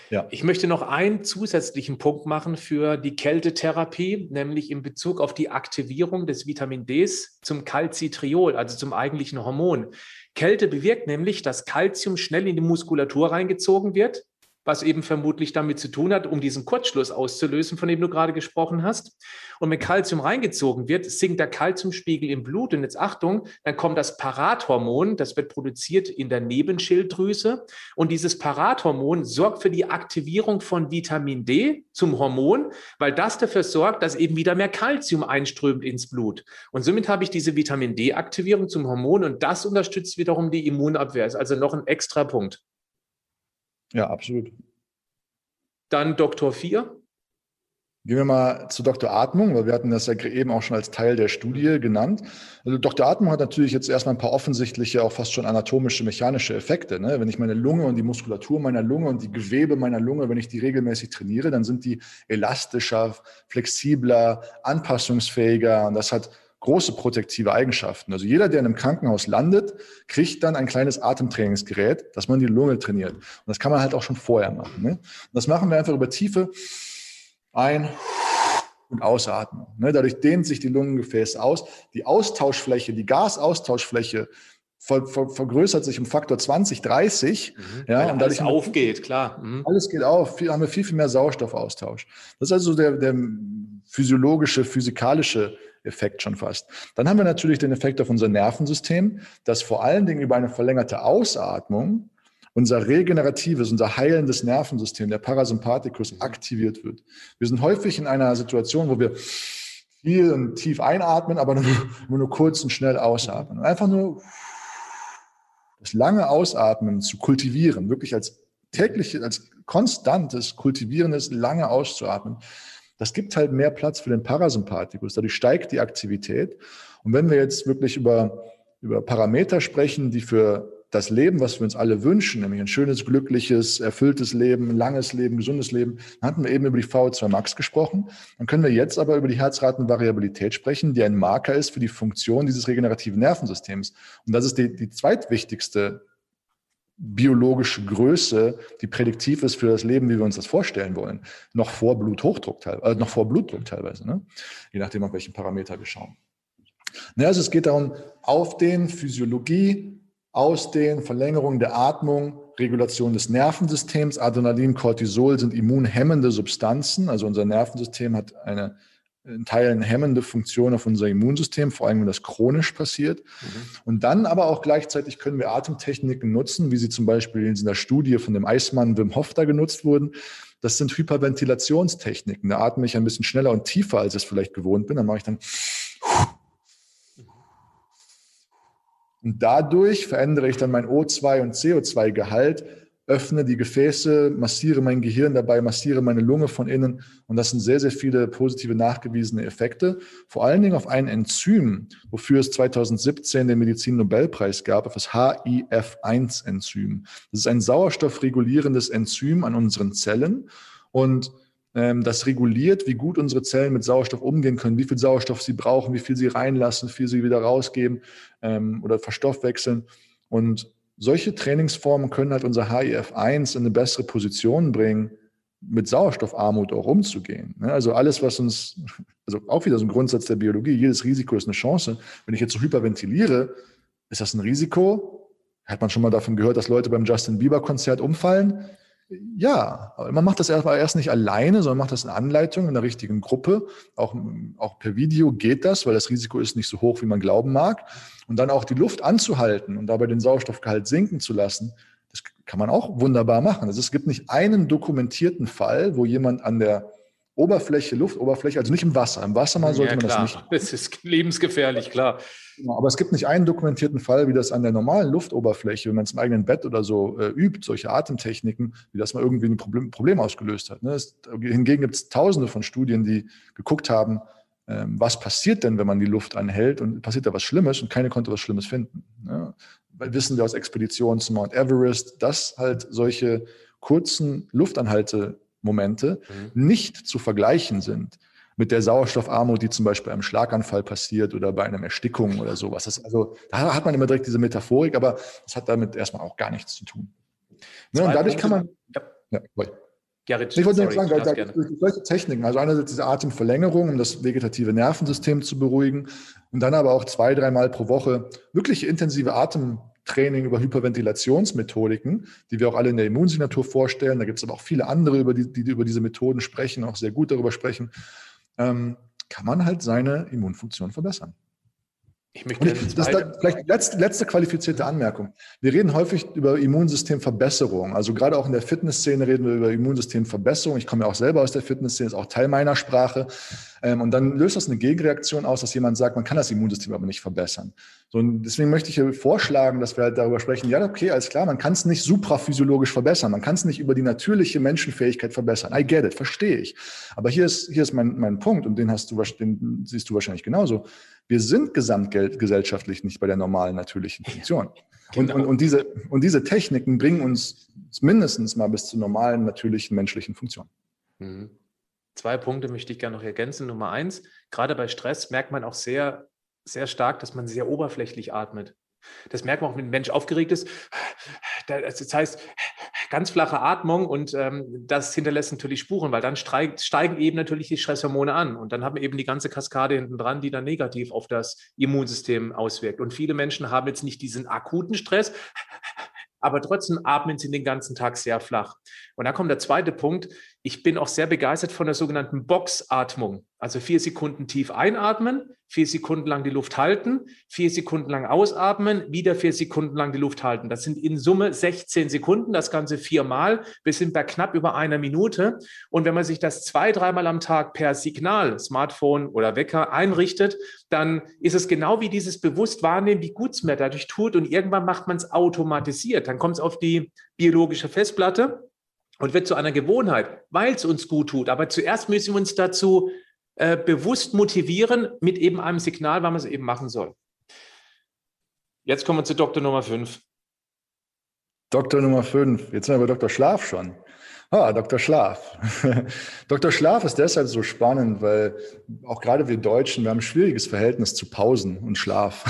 Ja. Ich möchte noch einen zusätzlichen Punkt machen für die Kältetherapie, nämlich in Bezug auf die Aktivierung des Vitamin Ds zum Calcitriol, also zum eigentlichen Hormon. Kälte bewirkt nämlich, dass Calcium schnell in die Muskulatur reingezogen wird was eben vermutlich damit zu tun hat, um diesen Kurzschluss auszulösen, von dem du gerade gesprochen hast. Und wenn Kalzium reingezogen wird, sinkt der Kalziumspiegel im Blut. Und jetzt Achtung, dann kommt das Parathormon, das wird produziert in der Nebenschilddrüse. Und dieses Parathormon sorgt für die Aktivierung von Vitamin D zum Hormon, weil das dafür sorgt, dass eben wieder mehr Kalzium einströmt ins Blut. Und somit habe ich diese Vitamin D-Aktivierung zum Hormon und das unterstützt wiederum die Immunabwehr. Ist also noch ein extra Punkt. Ja, absolut. Dann Doktor 4. Gehen wir mal zu Dr. Atmung, weil wir hatten das ja eben auch schon als Teil der Studie genannt. Also Dr. Atmung hat natürlich jetzt erstmal ein paar offensichtliche, auch fast schon anatomische, mechanische Effekte. Ne? Wenn ich meine Lunge und die Muskulatur meiner Lunge und die Gewebe meiner Lunge, wenn ich die regelmäßig trainiere, dann sind die elastischer, flexibler, anpassungsfähiger und das hat große protektive Eigenschaften. Also jeder, der in einem Krankenhaus landet, kriegt dann ein kleines Atemtrainingsgerät, dass man die Lunge trainiert. Und das kann man halt auch schon vorher machen. Ne? Und das machen wir einfach über tiefe ein- und Ausatmen. Ne? Dadurch dehnt sich die Lungengefäße aus. Die Austauschfläche, die Gasaustauschfläche ver, ver, vergrößert sich um Faktor 20, 30. Mhm. Ja, Weil und dadurch alles aufgeht, klar. Mhm. alles geht auf, viel, haben wir viel, viel mehr Sauerstoffaustausch. Das ist also der, der physiologische, physikalische Effekt schon fast. Dann haben wir natürlich den Effekt auf unser Nervensystem, dass vor allen Dingen über eine verlängerte Ausatmung unser regeneratives, unser heilendes Nervensystem, der Parasympathikus, aktiviert wird. Wir sind häufig in einer Situation, wo wir viel und tief einatmen, aber nur, <laughs> nur, kurz und schnell ausatmen. Und einfach nur das lange Ausatmen zu kultivieren, wirklich als täglich, als konstantes, kultivierendes, lange auszuatmen, das gibt halt mehr Platz für den Parasympathikus. Dadurch steigt die Aktivität. Und wenn wir jetzt wirklich über, über Parameter sprechen, die für das Leben, was wir uns alle wünschen, nämlich ein schönes, glückliches, erfülltes Leben, langes Leben, gesundes Leben, dann hatten wir eben über die VO2 Max gesprochen. Dann können wir jetzt aber über die Herzratenvariabilität sprechen, die ein Marker ist für die Funktion dieses regenerativen Nervensystems. Und das ist die, die zweitwichtigste biologische Größe, die prädiktiv ist für das Leben, wie wir uns das vorstellen wollen. Noch vor Bluthochdruck, äh, noch vor Blutdruck teilweise, ne? je nachdem, auf welchen Parameter wir schauen. Ne, also es geht darum, auf den Physiologie, Ausdehnen, Verlängerung der Atmung, Regulation des Nervensystems. Adrenalin, Cortisol sind immunhemmende Substanzen. Also unser Nervensystem hat eine in Teilen hemmende Funktion auf unser Immunsystem, vor allem wenn das chronisch passiert. Mhm. Und dann aber auch gleichzeitig können wir Atemtechniken nutzen, wie sie zum Beispiel in dieser Studie von dem Eismann Wim Hof da genutzt wurden. Das sind Hyperventilationstechniken. Da atme ich ein bisschen schneller und tiefer, als ich es vielleicht gewohnt bin. Dann mache ich dann Und dadurch verändere ich dann mein O2 und CO2-Gehalt, öffne die Gefäße, massiere mein Gehirn dabei, massiere meine Lunge von innen. Und das sind sehr, sehr viele positive nachgewiesene Effekte. Vor allen Dingen auf ein Enzym, wofür es 2017 den Medizin-Nobelpreis gab, auf das HIF1-Enzym. Das ist ein sauerstoffregulierendes Enzym an unseren Zellen. Und ähm, das reguliert, wie gut unsere Zellen mit Sauerstoff umgehen können, wie viel Sauerstoff sie brauchen, wie viel sie reinlassen, wie viel sie wieder rausgeben ähm, oder verstoffwechseln. Und solche Trainingsformen können halt unser HIF1 in eine bessere Position bringen, mit Sauerstoffarmut auch umzugehen. Ne? Also alles, was uns, also auch wieder so ein Grundsatz der Biologie, jedes Risiko ist eine Chance. Wenn ich jetzt so hyperventiliere, ist das ein Risiko? Hat man schon mal davon gehört, dass Leute beim Justin Bieber Konzert umfallen? Ja, aber man macht das erst nicht alleine, sondern macht das in Anleitung in der richtigen Gruppe. Auch, auch per Video geht das, weil das Risiko ist nicht so hoch, wie man glauben mag. Und dann auch die Luft anzuhalten und dabei den Sauerstoffgehalt sinken zu lassen, das kann man auch wunderbar machen. Also es gibt nicht einen dokumentierten Fall, wo jemand an der Oberfläche, Luftoberfläche, also nicht im Wasser. Im Wasser mal sollte ja, man das nicht. <laughs> Das ist lebensgefährlich, klar. Genau, aber es gibt nicht einen dokumentierten Fall, wie das an der normalen Luftoberfläche, wenn man es im eigenen Bett oder so äh, übt, solche Atemtechniken, wie das mal irgendwie ein Problem, Problem ausgelöst hat. Ne? Es, hingegen gibt es tausende von Studien, die geguckt haben, ähm, was passiert denn, wenn man die Luft anhält und passiert da was Schlimmes und keine konnte was Schlimmes finden. Ne? Weil wissen wir aus Expeditionen zum Mount Everest, dass halt solche kurzen Luftanhalte Momente mhm. nicht zu vergleichen sind mit der Sauerstoffarmut, die zum Beispiel einem Schlaganfall passiert oder bei einer Erstickung oder sowas. Das also, da hat man immer direkt diese Metaphorik, aber das hat damit erstmal auch gar nichts zu tun. Ne, und dadurch kann man. Ja, ja Gerrit, ich wollte sorry, sagen, da, da, solche Techniken, also einerseits diese Atemverlängerung, um das vegetative Nervensystem zu beruhigen und dann aber auch zwei, dreimal pro Woche wirklich intensive Atem Training über Hyperventilationsmethodiken, die wir auch alle in der Immunsignatur vorstellen. Da gibt es aber auch viele andere, über die, die über diese Methoden sprechen, auch sehr gut darüber sprechen. Ähm, kann man halt seine Immunfunktion verbessern. Ich möchte ich, das ist vielleicht letzte, letzte qualifizierte Anmerkung. Wir reden häufig über Immunsystemverbesserung. Also gerade auch in der Fitnessszene reden wir über Immunsystemverbesserung. Ich komme ja auch selber aus der Fitnessszene, ist auch Teil meiner Sprache. Ähm, und dann löst das eine Gegenreaktion aus, dass jemand sagt, man kann das Immunsystem aber nicht verbessern. So, und deswegen möchte ich vorschlagen, dass wir halt darüber sprechen, ja, okay, alles klar, man kann es nicht supraphysiologisch verbessern, man kann es nicht über die natürliche Menschenfähigkeit verbessern. I get it, verstehe ich. Aber hier ist, hier ist mein, mein Punkt und den hast du, den siehst du wahrscheinlich genauso. Wir sind gesamtgesellschaftlich nicht bei der normalen natürlichen Funktion. Und, genau. und, und, diese, und diese Techniken bringen uns mindestens mal bis zur normalen, natürlichen menschlichen Funktion. Mhm. Zwei Punkte möchte ich gerne noch ergänzen. Nummer eins, gerade bei Stress merkt man auch sehr, sehr stark, dass man sehr oberflächlich atmet. Das merkt man auch, wenn ein Mensch aufgeregt ist. Das heißt, ganz flache Atmung und ähm, das hinterlässt natürlich Spuren, weil dann steigt, steigen eben natürlich die Stresshormone an und dann haben wir eben die ganze Kaskade hinten dran, die dann negativ auf das Immunsystem auswirkt. Und viele Menschen haben jetzt nicht diesen akuten Stress, aber trotzdem atmen sie den ganzen Tag sehr flach. Und da kommt der zweite Punkt. Ich bin auch sehr begeistert von der sogenannten Boxatmung. Also vier Sekunden tief einatmen, vier Sekunden lang die Luft halten, vier Sekunden lang ausatmen, wieder vier Sekunden lang die Luft halten. Das sind in Summe 16 Sekunden, das Ganze viermal. Wir sind bei knapp über einer Minute. Und wenn man sich das zwei, dreimal am Tag per Signal, Smartphone oder Wecker einrichtet, dann ist es genau wie dieses bewusst wahrnehmen, wie gut es mir dadurch tut. Und irgendwann macht man es automatisiert. Dann kommt es auf die biologische Festplatte und wird zu einer Gewohnheit, weil es uns gut tut. Aber zuerst müssen wir uns dazu äh, bewusst motivieren mit eben einem Signal, wann man es eben machen soll. Jetzt kommen wir zu Doktor Nummer 5. Doktor Nummer 5. Jetzt sind wir bei Dr. Schlaf schon. Ah, Dr. Schlaf. <laughs> Dr. Schlaf ist deshalb so spannend, weil auch gerade wir Deutschen, wir haben ein schwieriges Verhältnis zu Pausen und Schlaf.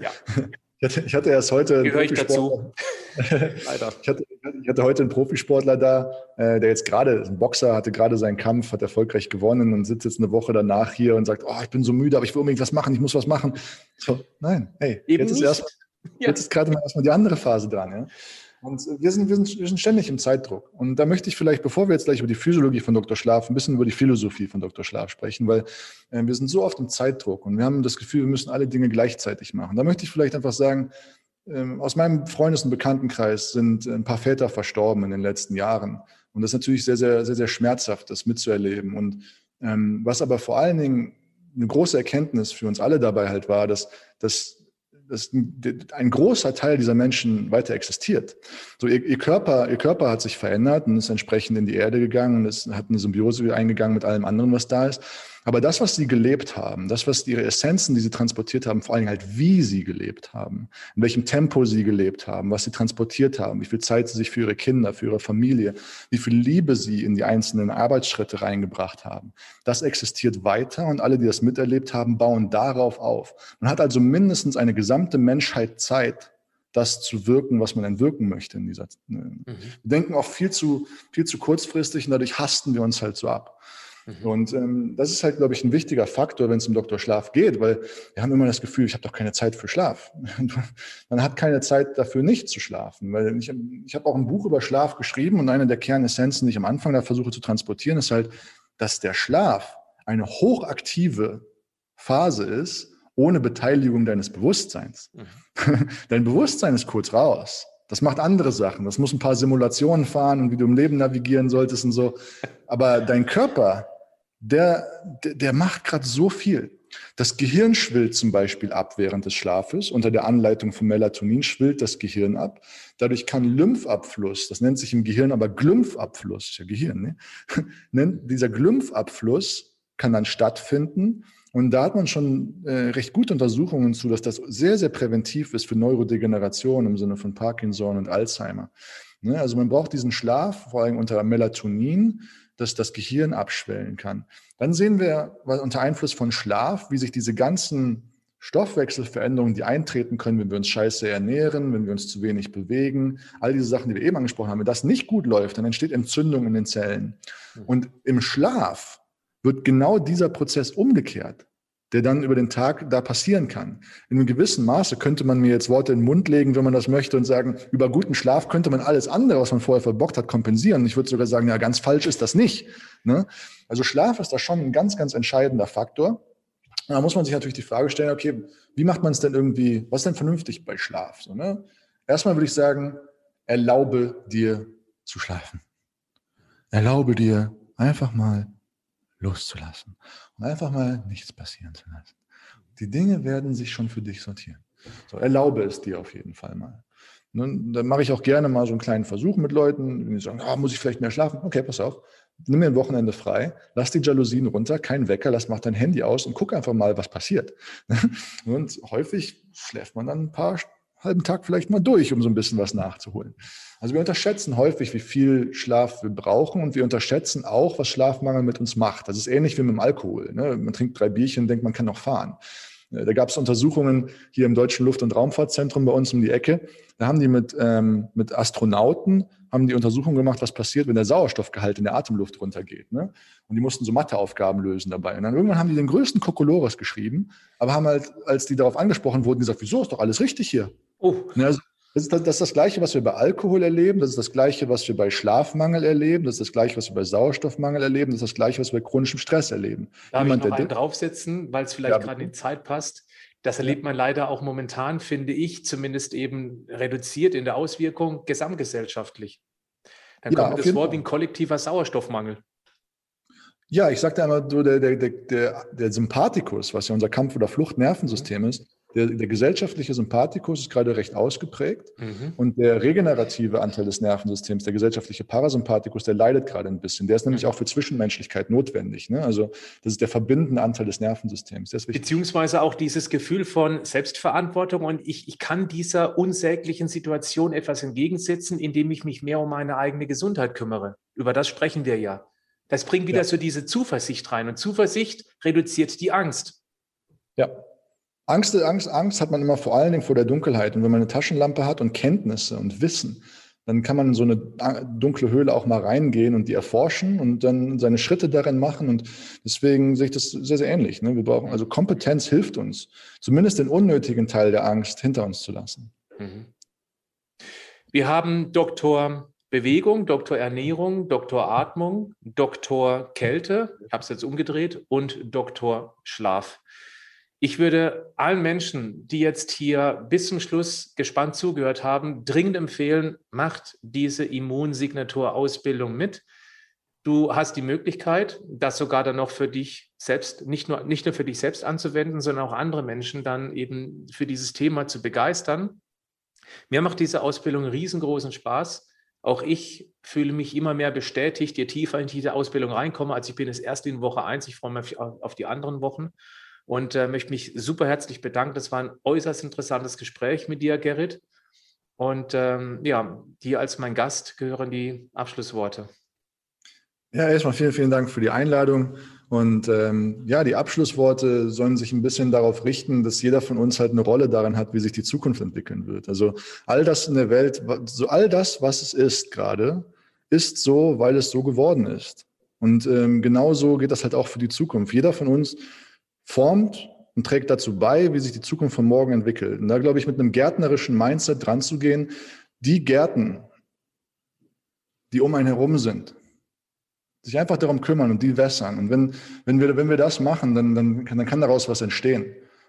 Ja. <laughs> Ich hatte, ich hatte erst heute. Gehöre ich dazu? <laughs> Leider. Ich hatte, ich hatte heute einen Profisportler da, äh, der jetzt gerade, ein Boxer, hatte gerade seinen Kampf, hat erfolgreich gewonnen und sitzt jetzt eine Woche danach hier und sagt, oh, ich bin so müde, aber ich will unbedingt was machen, ich muss was machen. So, nein, hey, Eben jetzt ist, erst, ja. jetzt ist gerade mal erstmal die andere Phase dran. Ja? Und wir sind, wir, sind, wir sind ständig im Zeitdruck. Und da möchte ich vielleicht, bevor wir jetzt gleich über die Physiologie von Dr. Schlaf, ein bisschen über die Philosophie von Dr. Schlaf sprechen, weil äh, wir sind so oft im Zeitdruck und wir haben das Gefühl, wir müssen alle Dinge gleichzeitig machen. Da möchte ich vielleicht einfach sagen, aus meinem Freundes- und Bekanntenkreis sind ein paar Väter verstorben in den letzten Jahren. Und das ist natürlich sehr, sehr, sehr, sehr schmerzhaft, das mitzuerleben. Und ähm, was aber vor allen Dingen eine große Erkenntnis für uns alle dabei halt war, dass, dass dass ein großer Teil dieser Menschen weiter existiert. So ihr, ihr, Körper, ihr Körper hat sich verändert und ist entsprechend in die Erde gegangen und ist, hat eine Symbiose eingegangen mit allem anderen, was da ist. Aber das, was sie gelebt haben, das, was ihre Essenzen, die sie transportiert haben, vor allem halt, wie sie gelebt haben, in welchem Tempo sie gelebt haben, was sie transportiert haben, wie viel Zeit sie sich für ihre Kinder, für ihre Familie, wie viel Liebe sie in die einzelnen Arbeitsschritte reingebracht haben, das existiert weiter und alle, die das miterlebt haben, bauen darauf auf. Man hat also mindestens eine gesamte Menschheit Zeit, das zu wirken, was man denn wirken möchte in dieser. Mhm. Wir denken auch viel zu, viel zu kurzfristig und dadurch hasten wir uns halt so ab. Mhm. Und ähm, das ist halt, glaube ich, ein wichtiger Faktor, wenn es um Dr. Schlaf geht, weil wir haben immer das Gefühl, ich habe doch keine Zeit für Schlaf. <laughs> Man hat keine Zeit dafür, nicht zu schlafen. Weil ich, ich habe auch ein Buch über Schlaf geschrieben und eine der Kernessenzen, die ich am Anfang da versuche zu transportieren, ist halt, dass der Schlaf eine hochaktive Phase ist, ohne Beteiligung deines Bewusstseins. Mhm. <laughs> Dein Bewusstsein ist kurz raus. Das macht andere Sachen. Das muss ein paar Simulationen fahren und wie du im Leben navigieren solltest und so. Aber dein Körper, der, der, der macht gerade so viel. Das Gehirn schwillt zum Beispiel ab während des Schlafes. Unter der Anleitung von Melatonin schwillt das Gehirn ab. Dadurch kann Lymphabfluss, das nennt sich im Gehirn aber Glymphabfluss, ja Gehirn, ne? <laughs> dieser Glymphabfluss kann dann stattfinden. Und da hat man schon äh, recht gute Untersuchungen zu, dass das sehr, sehr präventiv ist für Neurodegeneration im Sinne von Parkinson und Alzheimer. Ne? Also man braucht diesen Schlaf, vor allem unter Melatonin, dass das Gehirn abschwellen kann. Dann sehen wir unter Einfluss von Schlaf, wie sich diese ganzen Stoffwechselveränderungen, die eintreten können, wenn wir uns scheiße ernähren, wenn wir uns zu wenig bewegen, all diese Sachen, die wir eben angesprochen haben, wenn das nicht gut läuft, dann entsteht Entzündung in den Zellen. Hm. Und im Schlaf wird genau dieser Prozess umgekehrt, der dann über den Tag da passieren kann. In einem gewissen Maße könnte man mir jetzt Worte in den Mund legen, wenn man das möchte, und sagen, über guten Schlaf könnte man alles andere, was man vorher verbockt hat, kompensieren. Ich würde sogar sagen, ja, ganz falsch ist das nicht. Ne? Also Schlaf ist da schon ein ganz, ganz entscheidender Faktor. Da muss man sich natürlich die Frage stellen, okay, wie macht man es denn irgendwie, was ist denn vernünftig bei Schlaf? So, ne? Erstmal würde ich sagen, erlaube dir zu schlafen. Erlaube dir einfach mal loszulassen und einfach mal nichts passieren zu lassen. Die Dinge werden sich schon für dich sortieren. So, erlaube es dir auf jeden Fall mal. Und dann mache ich auch gerne mal so einen kleinen Versuch mit Leuten, die sagen, oh, muss ich vielleicht mehr schlafen? Okay, pass auf, nimm mir ein Wochenende frei, lass die Jalousien runter, kein Wecker, lass mach dein Handy aus und guck einfach mal, was passiert. <laughs> Und häufig schläft man dann ein paar halben Tag vielleicht mal durch, um so ein bisschen was nachzuholen. Also wir unterschätzen häufig, wie viel Schlaf wir brauchen und wir unterschätzen auch, was Schlafmangel mit uns macht. Das ist ähnlich wie mit dem Alkohol. Ne? Man trinkt drei Bierchen und denkt, man kann noch fahren. Äh, da gab es Untersuchungen hier im Deutschen Luft- und Raumfahrtzentrum bei uns um die Ecke. Da haben die mit, ähm, mit Astronauten haben die Untersuchung gemacht, was passiert, wenn der Sauerstoffgehalt in der Atemluft runtergeht. Ne? Und die mussten so Matheaufgaben lösen dabei. Und dann irgendwann haben die den größten Kokolores geschrieben, aber haben halt, als die darauf angesprochen wurden, gesagt, wieso ist doch alles richtig hier? Oh. Also, das ist, das, das ist das Gleiche, was wir bei Alkohol erleben. Das ist das Gleiche, was wir bei Schlafmangel erleben. Das ist das Gleiche, was wir bei Sauerstoffmangel erleben. Das ist das Gleiche, was wir bei chronischem Stress erleben. Darf Jemand, ich noch einen draufsetzen, weil es vielleicht ja, gerade in die Zeit passt? Das erlebt man leider auch momentan, finde ich, zumindest eben reduziert in der Auswirkung gesamtgesellschaftlich. Dann ja, kommt es vor wie ein kollektiver Sauerstoffmangel. Ja, ich sagte einmal, so der, der, der, der Sympathikus, was ja unser Kampf- oder Fluchtnervensystem mhm. ist, der, der, gesellschaftliche Sympathikus ist gerade recht ausgeprägt mhm. und der regenerative Anteil des Nervensystems, der gesellschaftliche Parasympathikus, der leidet gerade ein bisschen. Der ist nämlich mhm. auch für Zwischenmenschlichkeit notwendig. Ne? Also das ist der verbindende Anteil des Nervensystems. Beziehungsweise auch dieses Gefühl von Selbstverantwortung und ich, ich kann dieser unsäglichen Situation etwas entgegensetzen, indem ich mich mehr um meine eigene Gesundheit kümmere. Über das sprechen wir ja. Das bringt wieder ja. so diese Zuversicht rein und Zuversicht reduziert die Angst. Ja, Angst, Angst, Angst hat man immer vor allen Dingen vor der Dunkelheit. Und wenn man eine Taschenlampe hat und Kenntnisse und Wissen, dann kann man in so eine dunkle Höhle auch mal reingehen und die erforschen und dann seine Schritte darin machen. Und deswegen sehe ich das sehr, sehr ähnlich. Ne? Wir brauchen also Kompetenz hilft uns, zumindest den unnötigen Teil der Angst hinter uns zu lassen. Mhm. Wir haben Doktor Bewegung, Doktor Ernährung, Doktor Atmung, Doktor Kälte, ich habe es jetzt umgedreht, und Doktor Schlaf. Ich würde allen Menschen, die jetzt hier bis zum Schluss gespannt zugehört haben, dringend empfehlen, macht diese Immunsignatur-Ausbildung mit. Du hast die Möglichkeit, das sogar dann noch für dich selbst, nicht nur, nicht nur für dich selbst anzuwenden, sondern auch andere Menschen dann eben für dieses Thema zu begeistern. Mir macht diese Ausbildung riesengroßen Spaß. Auch ich fühle mich immer mehr bestätigt, je tiefer in diese Ausbildung reinkomme, als ich bin es erst in Woche eins. Ich freue mich auf die anderen Wochen und äh, möchte mich super herzlich bedanken. Das war ein äußerst interessantes Gespräch mit dir, Gerrit. Und ähm, ja, dir als mein Gast gehören die Abschlussworte. Ja, erstmal vielen, vielen Dank für die Einladung. Und ähm, ja, die Abschlussworte sollen sich ein bisschen darauf richten, dass jeder von uns halt eine Rolle darin hat, wie sich die Zukunft entwickeln wird. Also all das in der Welt, so all das, was es ist gerade, ist so, weil es so geworden ist. Und ähm, genauso geht das halt auch für die Zukunft. Jeder von uns formt und trägt dazu bei, wie sich die Zukunft von morgen entwickelt. Und da glaube ich, mit einem gärtnerischen Mindset dran zu gehen, die Gärten, die um einen herum sind, sich einfach darum kümmern und die wässern. Und wenn, wenn, wir, wenn wir das machen, dann, dann, kann, dann kann daraus was entstehen.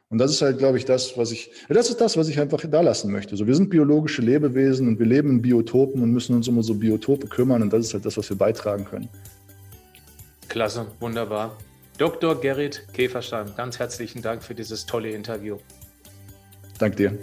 Und das ist halt, glaube ich, das, was ich, das ist das, was ich einfach da lassen möchte. So, wir sind biologische Lebewesen und wir leben in Biotopen und müssen uns um unsere Biotope kümmern. Und das ist halt das, was wir beitragen können. Klasse, wunderbar. Dr. Gerrit Käferstein, ganz herzlichen Dank für dieses tolle Interview. Danke dir.